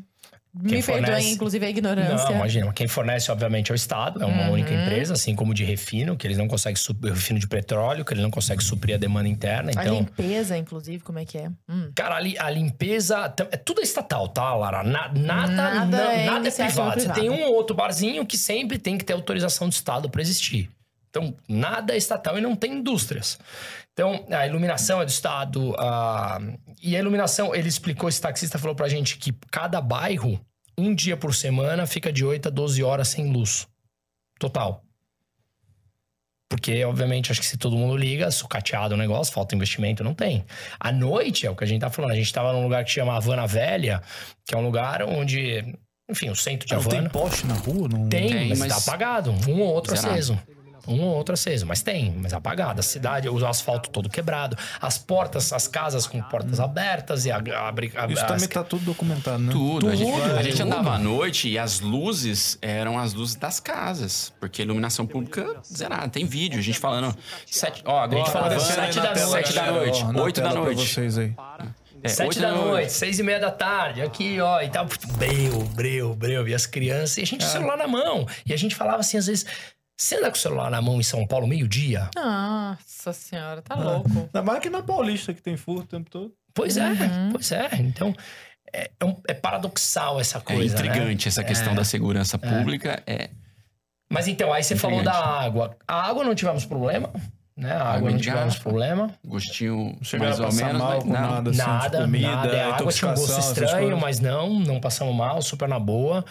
Quem Me perdoem, fornece? inclusive, a ignorância. Não, imagina. Quem fornece, obviamente, é o Estado. É uma Uhum. única empresa, assim como de refino, que eles não conseguem suprir, refino de petróleo, que ele não consegue suprir a demanda interna. A Então, limpeza, inclusive, como é que é? Hum. cara, a limpeza é tudo estatal, tá, Lara? Na- nada, Nada não- é nada é privado. Você tem um ou outro barzinho que sempre tem que ter autorização do Estado para existir. Então, nada é estatal e não tem indústrias. Então, a iluminação é do Estado. a- E a iluminação, ele explicou, esse taxista falou pra gente que cada bairro, um dia por semana, fica de 8 a 12 horas sem luz. Total. Porque, obviamente, acho que se todo mundo liga, sucateado o negócio, falta investimento, não tem. À noite, é o que a gente tá falando. A gente tava num lugar que chama Havana Velha, que é um lugar onde, enfim, o centro de Não tem Havana. poste na rua? Não... Tem, Tem, mas, mas- tá apagado. Um ou outro Zerado. aceso. Um ou outro aceso, mas tem, mas apagado. A cidade, o asfalto todo quebrado. As portas, as casas com portas abertas e a- abre. a- Isso as- também tá tudo documentado, né? Tudo. A gente, Tudo, a gente tudo. andava à noite e as luzes eram as luzes das casas. Porque a iluminação pública zerada. Tem vídeo, a gente falando. Sete, ó, agora. gente falando Aparecendo aí sete da tela, Sete da noite. ó, Oito da noite. vocês aí. É, Sete da noite, seis e meia da tarde, aqui, ó, e tal. Breu, breu, breu. E as crianças, e a gente o celular na mão. E a gente falava assim, às vezes, você anda com o celular na mão em São Paulo meio-dia? Nossa senhora, Ah. tá louco. Mais que na Paulista, que tem furto o tempo todo. Pois é, Uhum. pois é. Então, é, é é paradoxal essa É coisa. né? intrigante essa questão da segurança pública. É. Mas então, aí você falou da Intrigante. água. A água não tivemos problema. Né? A água Água não tivemos problema. Gostinho mais ou menos, mal não. nada, assim, nada, de comida, nada. A água tinha um gosto estranho, mas não, não passamos mal, super na boa.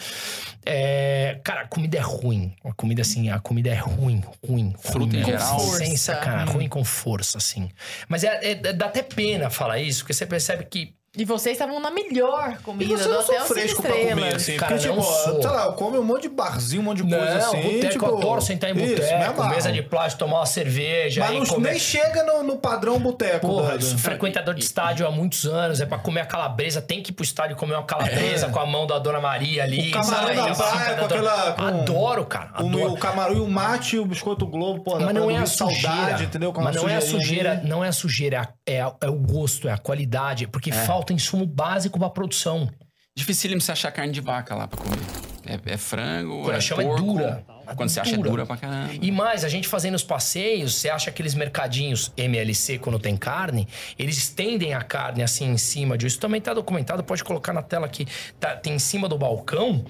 É, cara, a comida é ruim. A comida, assim, a comida é ruim, ruim. Fruta em ruim, geral? Sem Força. sacanagem, ruim com força, assim. Mas é, é- dá até pena falar isso, porque você percebe que E vocês estavam na melhor E comida você do não hotel fresco pra comer, estrelas. assim. Cara, porque, tipo, sou. sei lá, eu como um monte de barzinho, um monte de coisa não, assim. boteco, tipo, eu adoro sentar em boteco, mesa de plástico, tomar uma cerveja Mas não, comer... nem chega no, no padrão boteco. Porra, sou frequentador de estádio há muitos anos, é pra comer a calabresa, tem que ir pro estádio comer uma calabresa É. com a mão da Dona Maria ali. O camarão sabe? da A praia, com aquela- com- Adoro, cara, O, adoro. o camarão e o mate e o biscoito Globo, pô, Mas pra não é a sujeira. Mas não é a sujeira, não é a sujeira, é, é o gosto, é a qualidade, porque falta insumo básico pra produção. Dificílimo você achar carne de vaca lá pra comer. É, é frango, Quando é chama é porco. dura. Quando você acha é Dura. dura pra caramba. E mais, a gente fazendo os passeios, você acha aqueles mercadinhos MLC quando tem carne, eles estendem a carne assim em cima disso. Isso também tá documentado, pode colocar na tela aqui. Tá, tem em cima do balcão,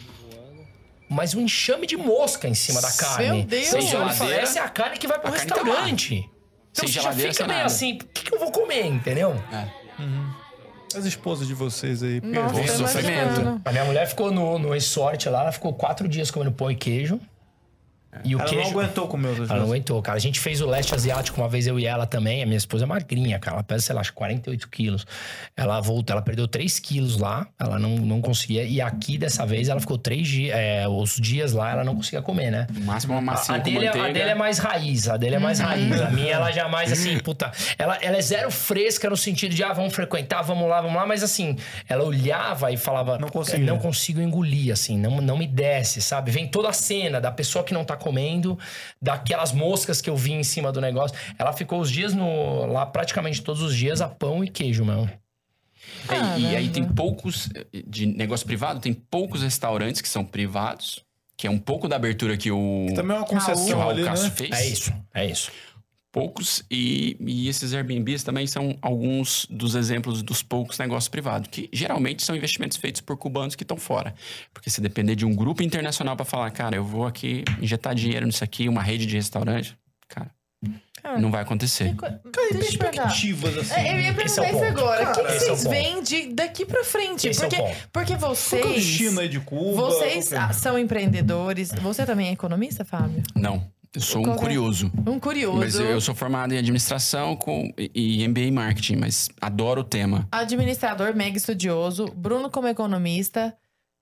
mas um enxame de mosca em cima da carne. Meu Deus! Olha e fala, Geladeira, essa é a carne que vai pro tá lá. restaurante. então Sem você já geladeira, fica sem meio nada. assim, o que, que eu vou comer, entendeu? É. As esposas de vocês aí. porque- Nossa, eu sofrimento. A minha mulher ficou no, no resort lá, ela ficou quatro dias comendo pão e queijo. E o Ela queijo... não aguentou comer outras Ela não aguentou, cara. A gente fez o leste asiático uma vez, eu e ela também. A minha esposa é magrinha, cara. Ela pesa, sei lá, acho que 48 quilos. Ela voltou, ela perdeu 3 quilos lá. Ela não, não conseguia. E aqui, dessa vez, ela ficou três dias. É, os dias lá, ela não conseguia comer, né? No máximo uma massinha a com dele, é- manteiga. a dele é mais raiz, a dele é mais raiz. A minha, ela já é mais assim, puta. Ela, ela é zero fresca no sentido de, ah, vamos frequentar, vamos lá, vamos lá. Mas assim, ela olhava e falava, Não conseguia. não consigo engolir, assim, não, não me desce, sabe? Vem toda a cena da pessoa que não tá comendo, daquelas moscas que eu vi em cima do negócio. Ela ficou os dias no, lá, praticamente todos os dias, a pão e queijo mesmo. É, e aí tem poucos, eh, de negócio privado, tem poucos restaurantes que são privados, que é um pouco da abertura que o, Também é uma que o concessão Raul ali, Castro né? fez. É isso, é isso. Poucos, e, e esses Airbnbs também são alguns dos exemplos dos poucos negócios privados, que geralmente são investimentos feitos por cubanos que estão fora. Porque se depender de um grupo internacional para falar, cara, eu vou aqui injetar dinheiro nisso aqui, uma rede de restaurante, cara, Cara, não vai acontecer. Cara, e perguntar. perspectivas, assim. É, eu ia Esse é perguntar isso agora. O que, é vocês ponto. veem de daqui pra frente? Esse é porque, porque é o vocês. destino aí de Cuba? Vocês é? ah, são empreendedores. Você também é economista, Fábio? Não, eu sou um é? curioso. Um curioso. Mas eu, eu sou formado em administração com, e, e MBA em marketing, mas adoro o tema. Administrador mega estudioso, Bruno como economista.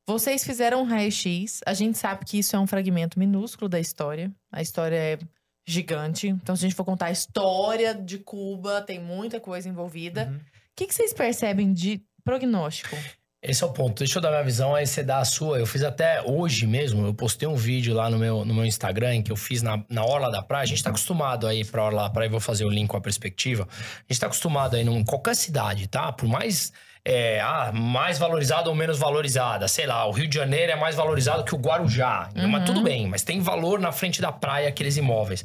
Vocês fizeram um raio-x. A gente sabe que isso é um fragmento minúsculo da história. A história é gigante. Então, se a gente for contar a história de Cuba, tem muita coisa envolvida. O Uhum. que, que vocês percebem de prognóstico? Esse é o ponto. Deixa eu dar minha visão, aí você dá a sua. Eu fiz até hoje mesmo, eu postei um vídeo lá no meu, no meu Instagram que eu fiz na, na Orla da Praia. A gente tá acostumado aí pra Orla da Praia, vou fazer o link com a perspectiva. A gente tá acostumado aí em qualquer cidade, tá? Por mais, é, ah, mais valorizada ou menos valorizada. Sei lá, o Rio de Janeiro é mais valorizado que o Guarujá. Mas tudo bem, mas tem valor na frente da praia aqueles imóveis.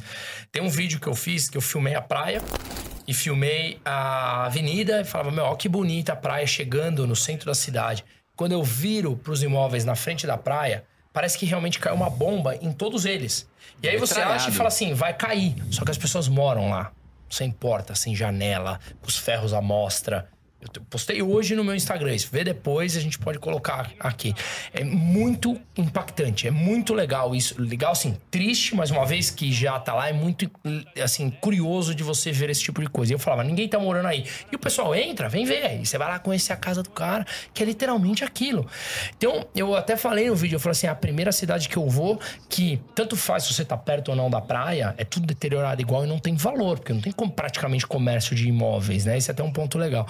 Tem um vídeo que eu fiz, que eu filmei a praia e filmei a avenida e falava, meu, ó que bonita a praia chegando no centro da cidade. Quando eu viro pros imóveis na frente da praia, parece que realmente caiu uma bomba em todos eles. E aí você acha e fala assim, vai cair. Só que as pessoas moram lá, sem porta, sem janela, com os ferros à mostra. Postei hoje no meu Instagram, isso vê depois, a gente pode colocar aqui. É muito impactante, é muito legal isso. Legal, assim, triste, mas uma vez que já tá lá, é muito, assim, curioso de você ver esse tipo de coisa. E eu falava, ninguém tá morando aí. E o pessoal entra, vem ver. E você vai lá conhecer a casa do cara, que é literalmente aquilo. Então, eu até falei no vídeo, eu falei assim, a primeira cidade que eu vou, que tanto faz se você tá perto ou não da praia, é tudo deteriorado igual e não tem valor, porque não tem como, praticamente comércio de imóveis, né? Esse é até um ponto legal.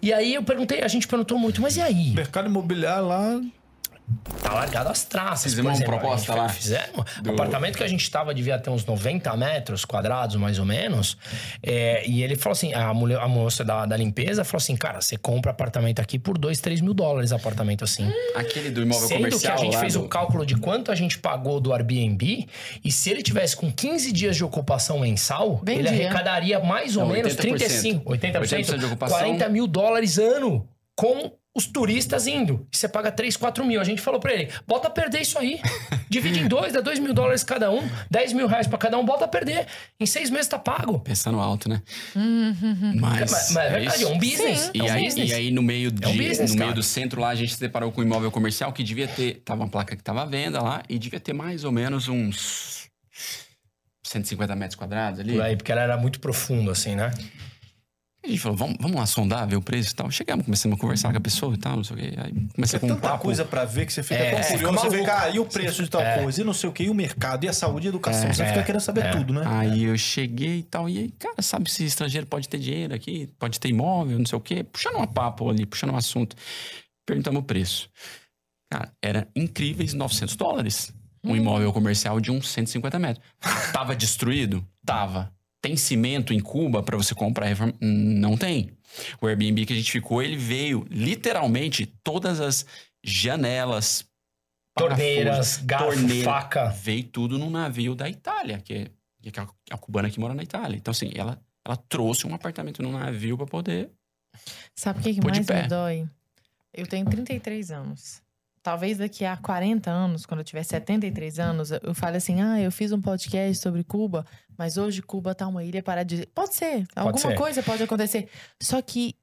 E aí eu perguntei, a gente perguntou muito, mas e aí? Mercado imobiliário lá. Tá largado as traças. Fizemos exemplo. uma proposta lá. Fizemos. Do- O apartamento que a gente tava devia ter uns 90 metros quadrados, mais ou menos. É, e ele falou assim: a, mulher, a moça da, da limpeza falou assim: cara, você compra apartamento aqui por 2, 3 mil dólares, apartamento assim. Aquele do imóvel Sendo que comercial a gente fez do- o cálculo de quanto a gente pagou do Airbnb, e se ele tivesse com 15 dias de ocupação mensal, ele Vendia. arrecadaria mais ou Não, menos 80%. 35, 80%, 80% de ocupação. 40 mil dólares ano com os turistas indo. E você paga 3, 4 mil. A gente falou pra ele: bota a perder isso aí. Divide em dois, dá 2 mil dólares cada um, 10 mil reais pra cada um, bota a perder. Em seis meses tá pago. Pensando alto, né? Uhum. Mas, Mas, mas é verdade, é um business. Sim. E, é um aí, business. e aí, no meio, de, É um business, no meio cara. do centro lá, a gente se deparou com um imóvel comercial que devia ter. Tava uma placa que tava à venda lá e devia ter mais ou menos uns 150 metros quadrados ali. Por aí, porque ela era muito profundo, assim, né? A gente falou, vamos, vamos lá sondar, ver o preço e tal. Chegamos, começamos a conversar com a pessoa e tal, não sei o quê. Aí comecei É com um tanta papo. coisa pra ver que você fica É, tão curioso. fica Você fica, ah, e o preço de tal É. coisa? E não sei o quê, e o mercado, e a saúde e a educação. É, você fica é, querendo saber é. tudo, né? Aí eu cheguei e tal, e aí, cara, sabe se estrangeiro pode ter dinheiro aqui, pode ter imóvel, não sei o quê. Puxando um papo ali, puxando um assunto. Perguntamos o preço. Cara, era incríveis 900 dólares. Um imóvel comercial de uns 150 metros. Tava destruído? Tava. Tem cimento em Cuba pra você comprar? Não tem. O Airbnb que a gente ficou, ele veio literalmente todas as janelas, Torneiras, garfo, torneira. faca. veio tudo num navio da Itália, que é, que é a, a cubana que mora na Itália. Então, assim, ela, ela trouxe um apartamento num navio pra poder. Sabe o que, que mais me dói? Eu tenho 33 anos. Talvez daqui a 40 anos, quando eu tiver 73 anos, eu fale assim: ah, eu fiz um podcast sobre Cuba, mas hoje Cuba tá uma ilha paradisíaca. Pode ser, alguma ser. coisa pode acontecer. Só que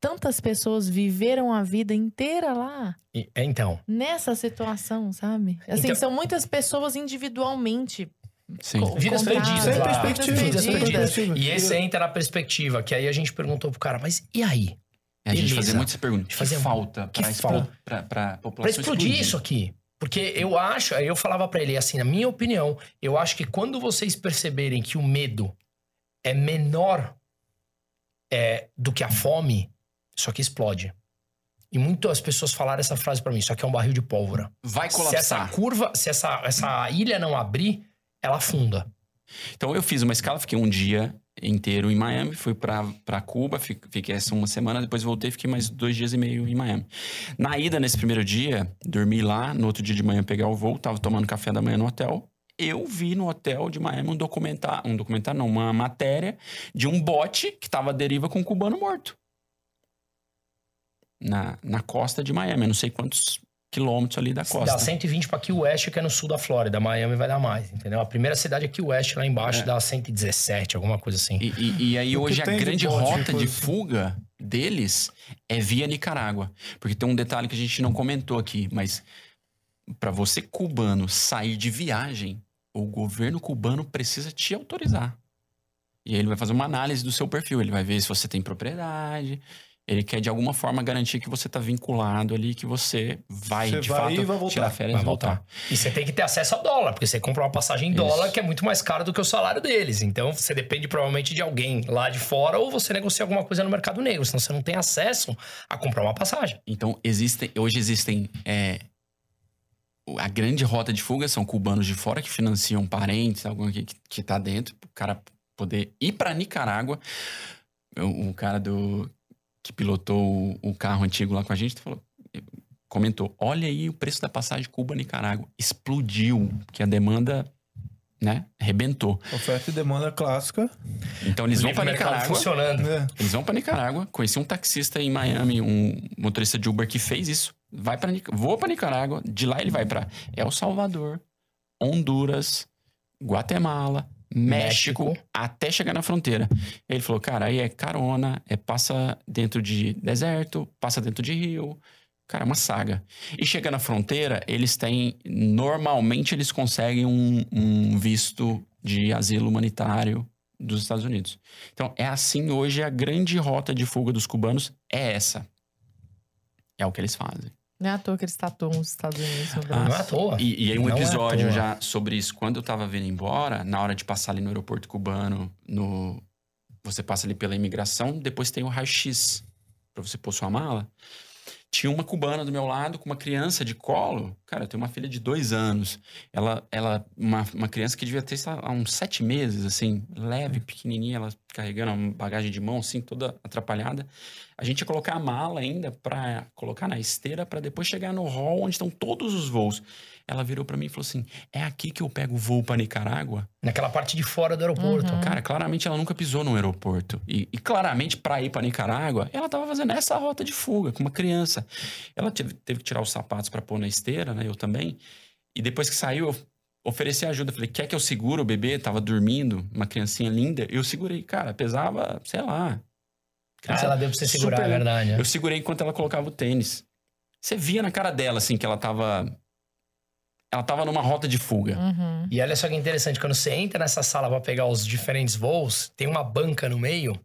tantas pessoas viveram a vida inteira lá, E- é, então, nessa situação, sabe? Assim, Então- são muitas pessoas individualmente. Sim. co- Vidas perdidas Sem perspectiva, Vidas perdidas. E esse entra na perspectiva, que aí a gente perguntou pro cara, mas e aí? A gente fazia muito essa pergunta. Que Fazia- falta Pra população explodir isso aqui. Porque eu acho, eu falava pra ele assim, na minha opinião, eu acho que quando vocês perceberem que o medo é menor é, do que a fome, isso aqui explode. E muitas pessoas falaram essa frase pra mim, isso aqui é um barril de pólvora. Vai Se essa colapsar. curva, se essa, essa ilha não abrir, ela afunda. Então eu fiz uma escala, fiquei um dia inteiro em Miami, fui pra Cuba, fi- fiquei essa uma semana, depois voltei, fiquei mais dois dias e meio em Miami. Na ida, nesse primeiro dia, dormi lá, no outro dia de manhã pegar o voo, tava tomando café da manhã no hotel. Eu vi no hotel de Miami um documentário, um documentário não, uma matéria de um bote que tava à deriva com um cubano morto. Na, na costa de Miami, eu não sei quantos quilômetros ali da Dá costa. 120 pra Key West, que é no sul da Flórida. Miami vai dar mais, entendeu? A primeira cidade é Key West, lá embaixo, É. dá 117, alguma coisa assim. E, e- e aí O hoje a de grande bote, rota de assim. fuga deles é via Nicarágua. Porque tem um detalhe que a gente não comentou aqui, mas para você cubano sair de viagem, o governo cubano precisa te autorizar. E aí ele vai fazer uma análise do seu perfil, ele vai ver se você tem propriedade, ele quer de alguma forma garantir que você tá vinculado ali, que você vai Você de vai fato e vai voltar. tirar férias Vai e voltar. voltar. E você tem que ter acesso a dólar, porque você compra uma passagem em Isso. dólar que é muito mais caro do que o salário deles. Então você depende provavelmente de alguém lá de fora ou você negocia alguma coisa no mercado negro, senão você não tem acesso a comprar uma passagem. Então, existem, hoje existem. é, a grande rota de fuga são cubanos de fora que financiam parentes, alguém que, que tá dentro, o cara poder ir para Nicarágua. O cara do que pilotou o, o carro antigo lá com a gente falou, comentou: olha aí o preço da passagem Cuba-Nicarágua. Explodiu, porque a demanda. Né? Rebentou. Oferta e demanda clássica. Então eles vão para Nicarágua. funcionando. né? Eles vão pra Nicarágua. Conheci um taxista em Miami, um motorista de Uber que fez isso. Vai para voa para Nicarágua. De lá ele vai para El Salvador, Honduras, Guatemala, México, México. até chegar na fronteira. Ele falou, cara, aí é carona, é passa dentro de deserto, passa dentro de rio. Cara, é uma saga. E chega na fronteira, eles têm. Normalmente eles conseguem um, um visto de asilo humanitário dos Estados Unidos. Então, é assim hoje a grande rota de fuga dos cubanos é essa. É o que eles fazem. Não é à toa que eles tatuam os Estados Unidos no Não braço. é à toa. E, e aí um Não é episódio toa. já sobre isso. Quando eu tava vindo embora, na hora de passar ali no aeroporto cubano, no você passa ali pela imigração, depois tem o raio-x pra você pôr sua mala. Tinha uma cubana do meu lado com uma criança de colo Cara, eu tenho uma filha de dois anos. Ela, ela uma, uma criança que devia ter sei lá, uns sete meses, assim, leve, pequenininha, ela carregando uma bagagem de mão, assim, toda atrapalhada. A gente ia colocar a mala ainda para colocar na esteira para depois chegar no hall onde estão todos os voos. Ela virou para mim e falou assim: "É aqui que eu pego o voo para Nicarágua?" Naquela parte de fora do aeroporto. Uhum. Cara, claramente ela nunca pisou no aeroporto. E, e claramente, para ir para Nicarágua, ela tava fazendo essa rota de fuga com uma criança. Ela teve, teve que tirar os sapatos para pôr na esteira, né? Eu também. E depois que saiu, eu ofereci ajuda. Falei, quer que eu segure o bebê? Tava dormindo, uma criancinha linda. Eu segurei. Cara, pesava, sei lá. Ah, ela deu pra você segurar, super- é verdade. né? Eu segurei enquanto ela colocava o tênis. Você via na cara dela, assim, que ela tava. Ela tava numa rota de fuga. Uhum. E olha só que interessante, quando você entra nessa sala pra pegar os diferentes voos, tem uma banca no meio,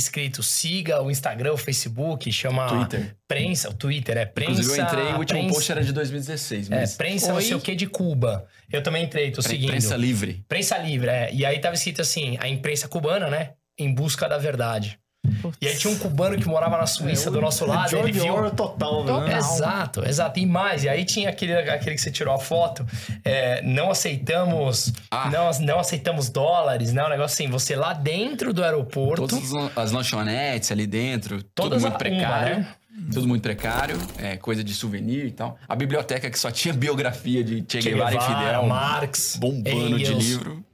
escrito siga o Instagram, o Facebook, chama Twitter. prensa, o Twitter, é prensa. Inclusive, eu entrei, o último prensa, post era de 2016. É, Mas... prensa não Oi? sei o que de Cuba. Eu também entrei, tô Pre- seguindo. Prensa livre. Prensa livre, é. E aí tava escrito assim, a imprensa cubana, né? Em busca da verdade. Putz. E aí tinha um cubano que morava na Suíça, É, do nosso lado, ele George viu... Orwell total, né? Total. Exato, exato. E mais, e aí tinha aquele, aquele que você tirou a foto, é, não aceitamos, Ah. não, não aceitamos dólares, né? Um negócio assim, você lá dentro do aeroporto, Todas as lan- as lanchonetes ali dentro, tudo Todas muito a- precário. uma, né? Tudo muito precário, é, coisa de souvenir e tal. A biblioteca que só tinha biografia de Che Che Guevara e Fidel. Marx, bombando de Engels. livro.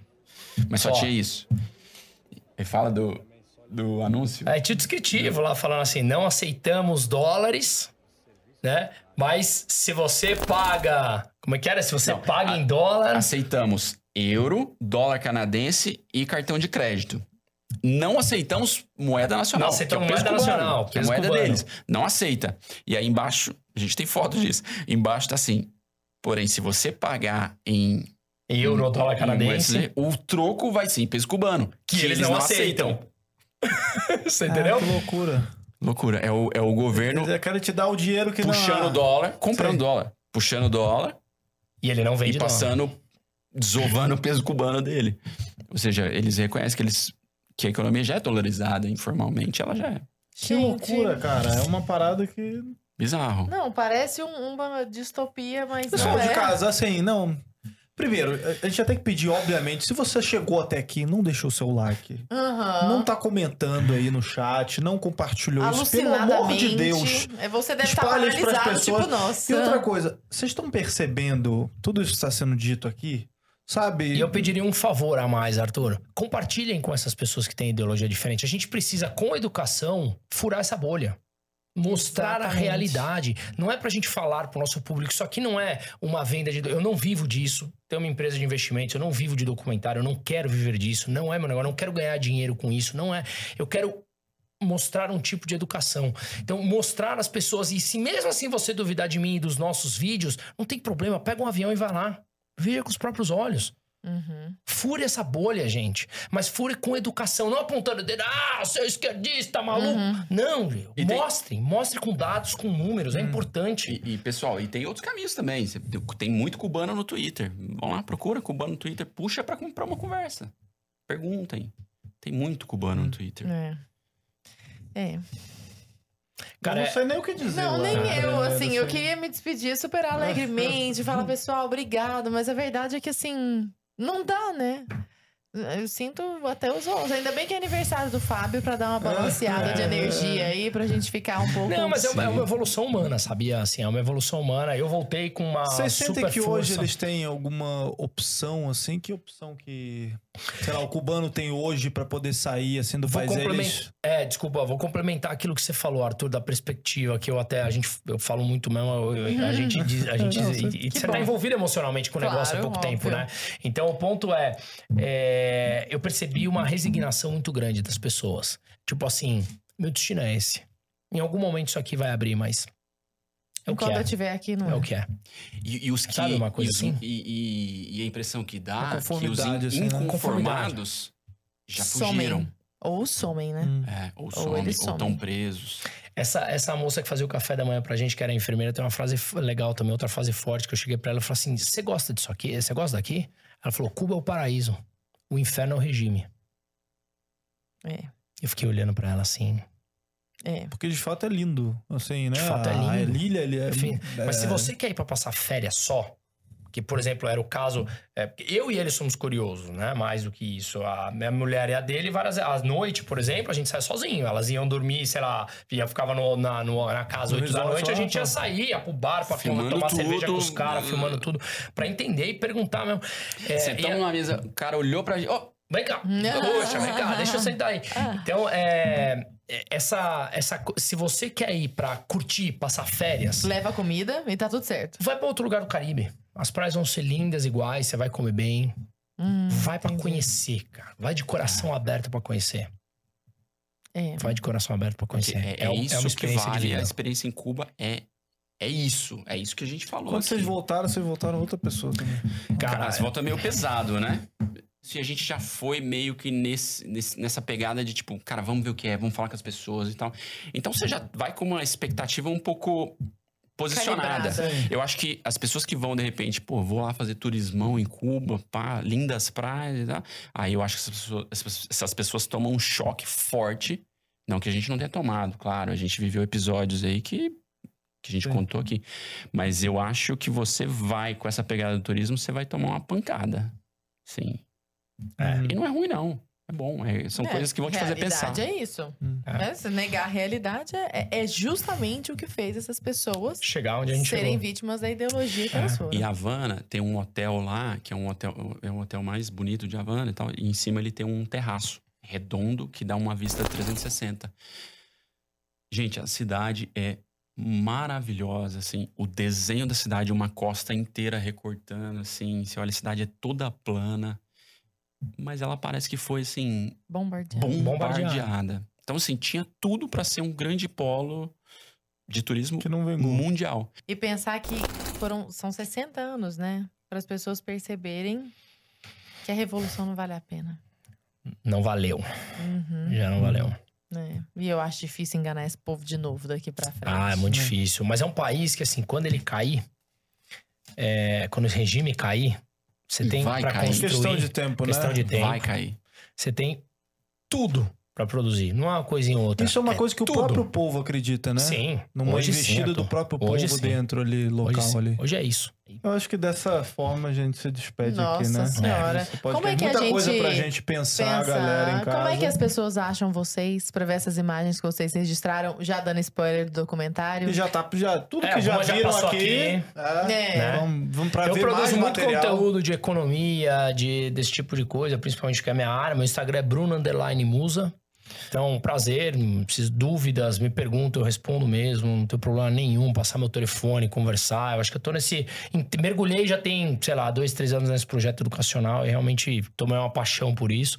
Mas só Ó. tinha isso. E fala do, do anúncio. Aí tinha descritivo lá falando assim: não aceitamos dólares, né? Mas se você paga. Como é que era? Se você Não, paga a- em dólar. Aceitamos euro, dólar canadense e cartão de crédito. Não aceitamos moeda nacional. Não aceitamos que é o peso moeda cubano, nacional, que é moeda cubano. deles. Não aceita. E aí embaixo, a gente tem foto disso. Embaixo tá assim. Porém, se você pagar em Euro, dólar em canadense. USD, o troco vai ser em peso cubano. Que eles não aceitam. você entendeu? Ah, que loucura. Loucura. É o, é o governo Eles querem te dar o dinheiro que puxando não... dólar, comprando Sei. dólar. Puxando dólar E ele não vende e passando, desovando o peso cubano dele. Ou seja, eles reconhecem que, eles, que a economia já é dolarizada informalmente, ela já é. Que Gente, loucura, cara. É uma parada que... Bizarro. Não, parece um- uma distopia, mas Pessoal não de é. casa, assim, não... Primeiro, a gente já tem que pedir, obviamente, se você chegou até aqui, não deixou o seu like. Aham. Não tá comentando aí no chat, não compartilhou isso. Pelo amor Alucinadamente. de Deus. É, Você deve estar isso pras paralisado, pessoas. tipo, nossa. E outra coisa, vocês estão percebendo tudo isso que está sendo dito aqui? Sabe? E eu pediria um favor a mais, Arthur. Compartilhem com essas pessoas que têm ideologia diferente. A gente precisa, com educação, furar essa bolha. Mostrar a Exatamente. realidade. Não é pra gente falar pro nosso público. Isso aqui não é uma venda de. Eu não vivo disso. Tenho uma empresa de investimentos, eu não vivo de documentário, eu não quero viver disso. Não é meu negócio, eu não quero ganhar dinheiro com isso. Não é. Eu quero mostrar um tipo de educação. Então, mostrar às pessoas, e se mesmo assim você duvidar de mim e dos nossos vídeos, não tem problema, pega um avião e vai lá. Veja com os próprios olhos. Uhum. Fure essa bolha, gente. Mas fure com educação, não apontando o dedo, ah, seu esquerdista, maluco. Não, viu? E tem- mostre, mostre com dados, com números, é importante. E, e, pessoal, e tem outros caminhos também. Tem muito cubano no Twitter. Vão lá, procura cubano no Twitter, puxa pra comprar uma conversa. Perguntem. Tem muito cubano no Twitter. É. É. Cara, eu é- não sei nem o que dizer. Não, lá, nem né, eu, né, assim, eu queria me despedir super alegremente, falar, pessoal, obrigado, mas a verdade é que, assim, não dá, né? Eu sinto até os olhos. Ainda bem que é aniversário do Fábio pra dar uma balanceada de energia aí, pra gente ficar um pouco. Não, mas é uma, é uma evolução humana, sabia? Assim, é uma evolução humana. Eu voltei com uma Vocês sentem que força. hoje eles têm alguma opção, assim? Que opção que, sei lá, o cubano tem hoje pra poder sair, assim, do Vou país? complemen- Eles... É, desculpa, vou complementar aquilo que você falou, Arthur, da perspectiva, que eu até, a gente, eu falo muito mesmo, eu- eu- a gente diz, a gente, Não, e- e você bom. tá envolvido emocionalmente com o negócio há Claro, pouco tempo, óbvio. né? Então, o ponto é, é, eu percebi uma resignação muito grande das pessoas. Tipo assim, meu destino é esse. Em algum momento isso aqui vai abrir, mas é o que Quando é. eu estiver aqui, não É o que é. E, e os que. Sabe uma coisa e, assim? e, e- e a impressão que dá Uma que os in- assim, né? inconformados já fugiram. somem. Ou somem, né? Hum. É, ou Ou somem, eles ou somem. estão presos. Essa, essa moça que fazia o café da manhã pra gente, que era enfermeira, tem uma frase legal também, outra frase forte que eu cheguei pra ela e falei assim: Você gosta disso aqui? Você gosta daqui? Ela falou: Cuba é o paraíso, o inferno é o regime. É. Eu fiquei olhando pra ela assim. É. Porque de fato é lindo, assim, né? De fato é A- A lindo. ilha, ele é... Enfim, mas é- se você quer ir pra passar férias só, que por exemplo era o caso, é, eu e ele somos curiosos, né? Mais do que isso. A minha mulher e a dele, várias à noite, por exemplo, a gente sai sozinho. Elas iam dormir, sei lá, ia ficava no- na, no- na casa No 8 da noite, a gente ia sair, ia pro bar pra filmar, Filmando tomar cerveja com tudo. os caras, filmando tudo, pra entender e perguntar mesmo. É, Sentamos e- numa mesa, o cara olhou pra gente. Ó, Vem cá, puxa, vem cá, deixa eu sentar aí. Ah. Então, é, é, essa, essa, se você quer ir pra curtir, passar férias, Leva comida e tá tudo certo. vai pra outro lugar do Caribe. As praias vão ser lindas iguais, você vai comer bem. Hum, Vai pra entendi. conhecer, cara. Vai de coração aberto pra conhecer. É. Vai de coração aberto pra porque conhecer. é, é um- isso uma que experiência de vale. vida. A experiência em Cuba é, é isso. É isso que a gente falou. Quando aqui. vocês voltaram, vocês voltaram outra pessoa também. Cara, Cara, você volta meio pesado, né? Se a gente já foi meio que nesse, nesse- nessa pegada de tipo, cara, vamos ver o que é, vamos falar com as pessoas e tal. Então você já vai com uma expectativa um pouco posicionada. Calibrada. Eu acho que as pessoas que vão, de repente, pô, vou lá fazer turismão em Cuba, pá, lindas praias e tal. Aí eu acho que essas pessoas, essas pessoas- essas pessoas tomam um choque forte. Não que a gente não tenha tomado, claro. A gente viveu episódios aí que, que a gente Sim. contou aqui. Mas eu acho que você vai com essa pegada do turismo, você vai tomar uma pancada. Sim. É. E não é ruim, não. É bom. é- são É, coisas que vão te fazer pensar. Realidade é isso. Hum. É. Né? Se negar a realidade é, é justamente o que fez essas pessoas chegar onde a gente serem chegou. vítimas da ideologia que elas foram. E Havana tem um hotel lá, que é um hotel, é um hotel mais bonito de Havana e tal. E em cima ele tem um terraço redondo que dá uma vista 360. Gente, a cidade é maravilhosa, assim. O desenho da cidade, uma costa inteira recortando, assim. Você olha, a cidade é toda plana. Mas ela parece que foi, assim. Bombardeada. bombardeada. Então, assim, tinha tudo para ser um grande polo de turismo Que não vingou. mundial. E pensar que foram, são 60 anos, né? Para as pessoas perceberem que a revolução não vale a pena. Não valeu. Uhum, Já não valeu. né? E eu acho difícil enganar esse povo de novo daqui pra frente. Ah, é muito difícil. Mas é um país que, assim, quando ele cair, é, quando o regime cair, você tem vai pra cair. construir. Questão de tempo, questão né? de tempo. Vai cair. Você tem tudo pra produzir. Não é uma coisinha ou outra. Isso é uma coisa que tudo. o próprio povo acredita, né? Sim. Numa hoje sim, investida do próprio povo Hoje sim. dentro ali, local Hoje, ali. Hoje é isso. Eu acho que dessa forma a gente se despede aqui, Nossa né? Senhora. Você pode Como ter é que a muita gente coisa pra gente pensar, Pensa, galera, em casa. como é que as pessoas acham vocês pra ver essas imagens que vocês registraram, já dando spoiler do documentário? E já tá, já, tudo É, que já já viram passou aqui. aqui. é, É. Vamos, vamos pra eu ver mais produzo muito material. conteúdo de economia, de, desse tipo de coisa, principalmente que é a minha área. Meu Instagram é Bruno Underline Musa. Então, prazer, não preciso dúvidas, me perguntam, eu respondo mesmo, não tenho problema nenhum, passar meu telefone, conversar. Eu acho que eu tô nesse. Mergulhei já tem, sei lá, dois, três anos nesse projeto educacional e realmente tomei uma paixão por isso.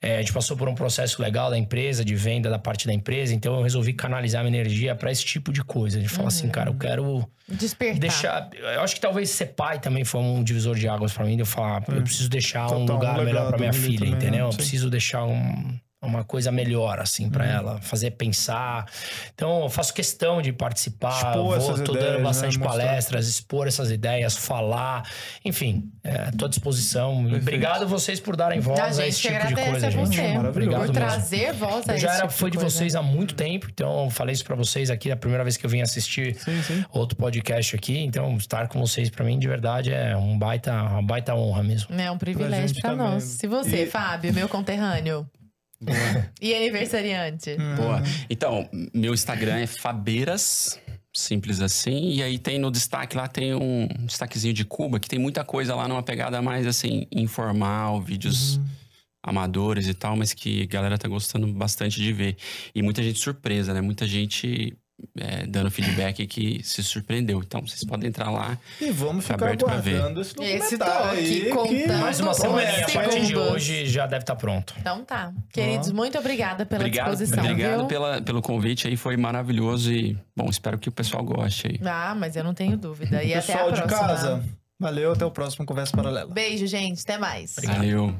É, a gente passou por um processo legal da empresa, de venda da parte da empresa, então eu resolvi canalizar minha energia pra esse tipo de coisa. De falar assim, cara, eu quero Despertar. deixar. Eu acho que talvez ser pai também foi um divisor de águas pra mim. De eu falar, eu preciso deixar um Total, um lugar melhor pra legado minha filha, também, entendeu? né? Eu Sim. preciso deixar um- uma coisa melhor, assim, pra ela. Fazer pensar. Então, eu faço questão de participar. Expor vou, essas tô ideias, dando bastante né? Palestras, expor essas ideias, falar. Enfim, é, tô à disposição. E Perfeito. Obrigado a vocês por darem voz a a, gente esse tipo de coisa, a gente. você. Obrigado por mesmo. trazer voz a Eu esse já era tipo fã de coisa. vocês há muito tempo, então eu falei isso pra vocês aqui, a primeira vez que eu vim assistir Sim, sim. outro podcast aqui. Então, estar com vocês pra mim de verdade é um baita, uma baita honra mesmo. É um privilégio também. nós. E você, E- Fábio, meu conterrâneo? E aniversariante? Boa. Então, meu Instagram é Fabeiras, simples assim. E aí tem no destaque lá, tem um destaquezinho de Cuba, que tem muita coisa lá numa pegada mais assim, informal, vídeos amadores e tal, mas que a galera tá gostando bastante de ver. E muita gente surpresa, né? Muita gente é, dando feedback que se surpreendeu. Então, vocês podem entrar lá. E vamos Tá ficar aberto pra ver. aguardando esse Esse documentário aqui aí. contando. que- Mais uma semana a partir de hoje já deve estar pronto. Então tá. Queridos, muito obrigada pela obrigado disposição, obrigado viu? pela, pelo convite aí, foi maravilhoso. E, bom, espero que o pessoal goste aí. Ah, mas eu não tenho dúvida. E até a Pessoal de próxima. casa, valeu, até o próximo Conversa Paralela. Beijo, gente. Até mais. Valeu.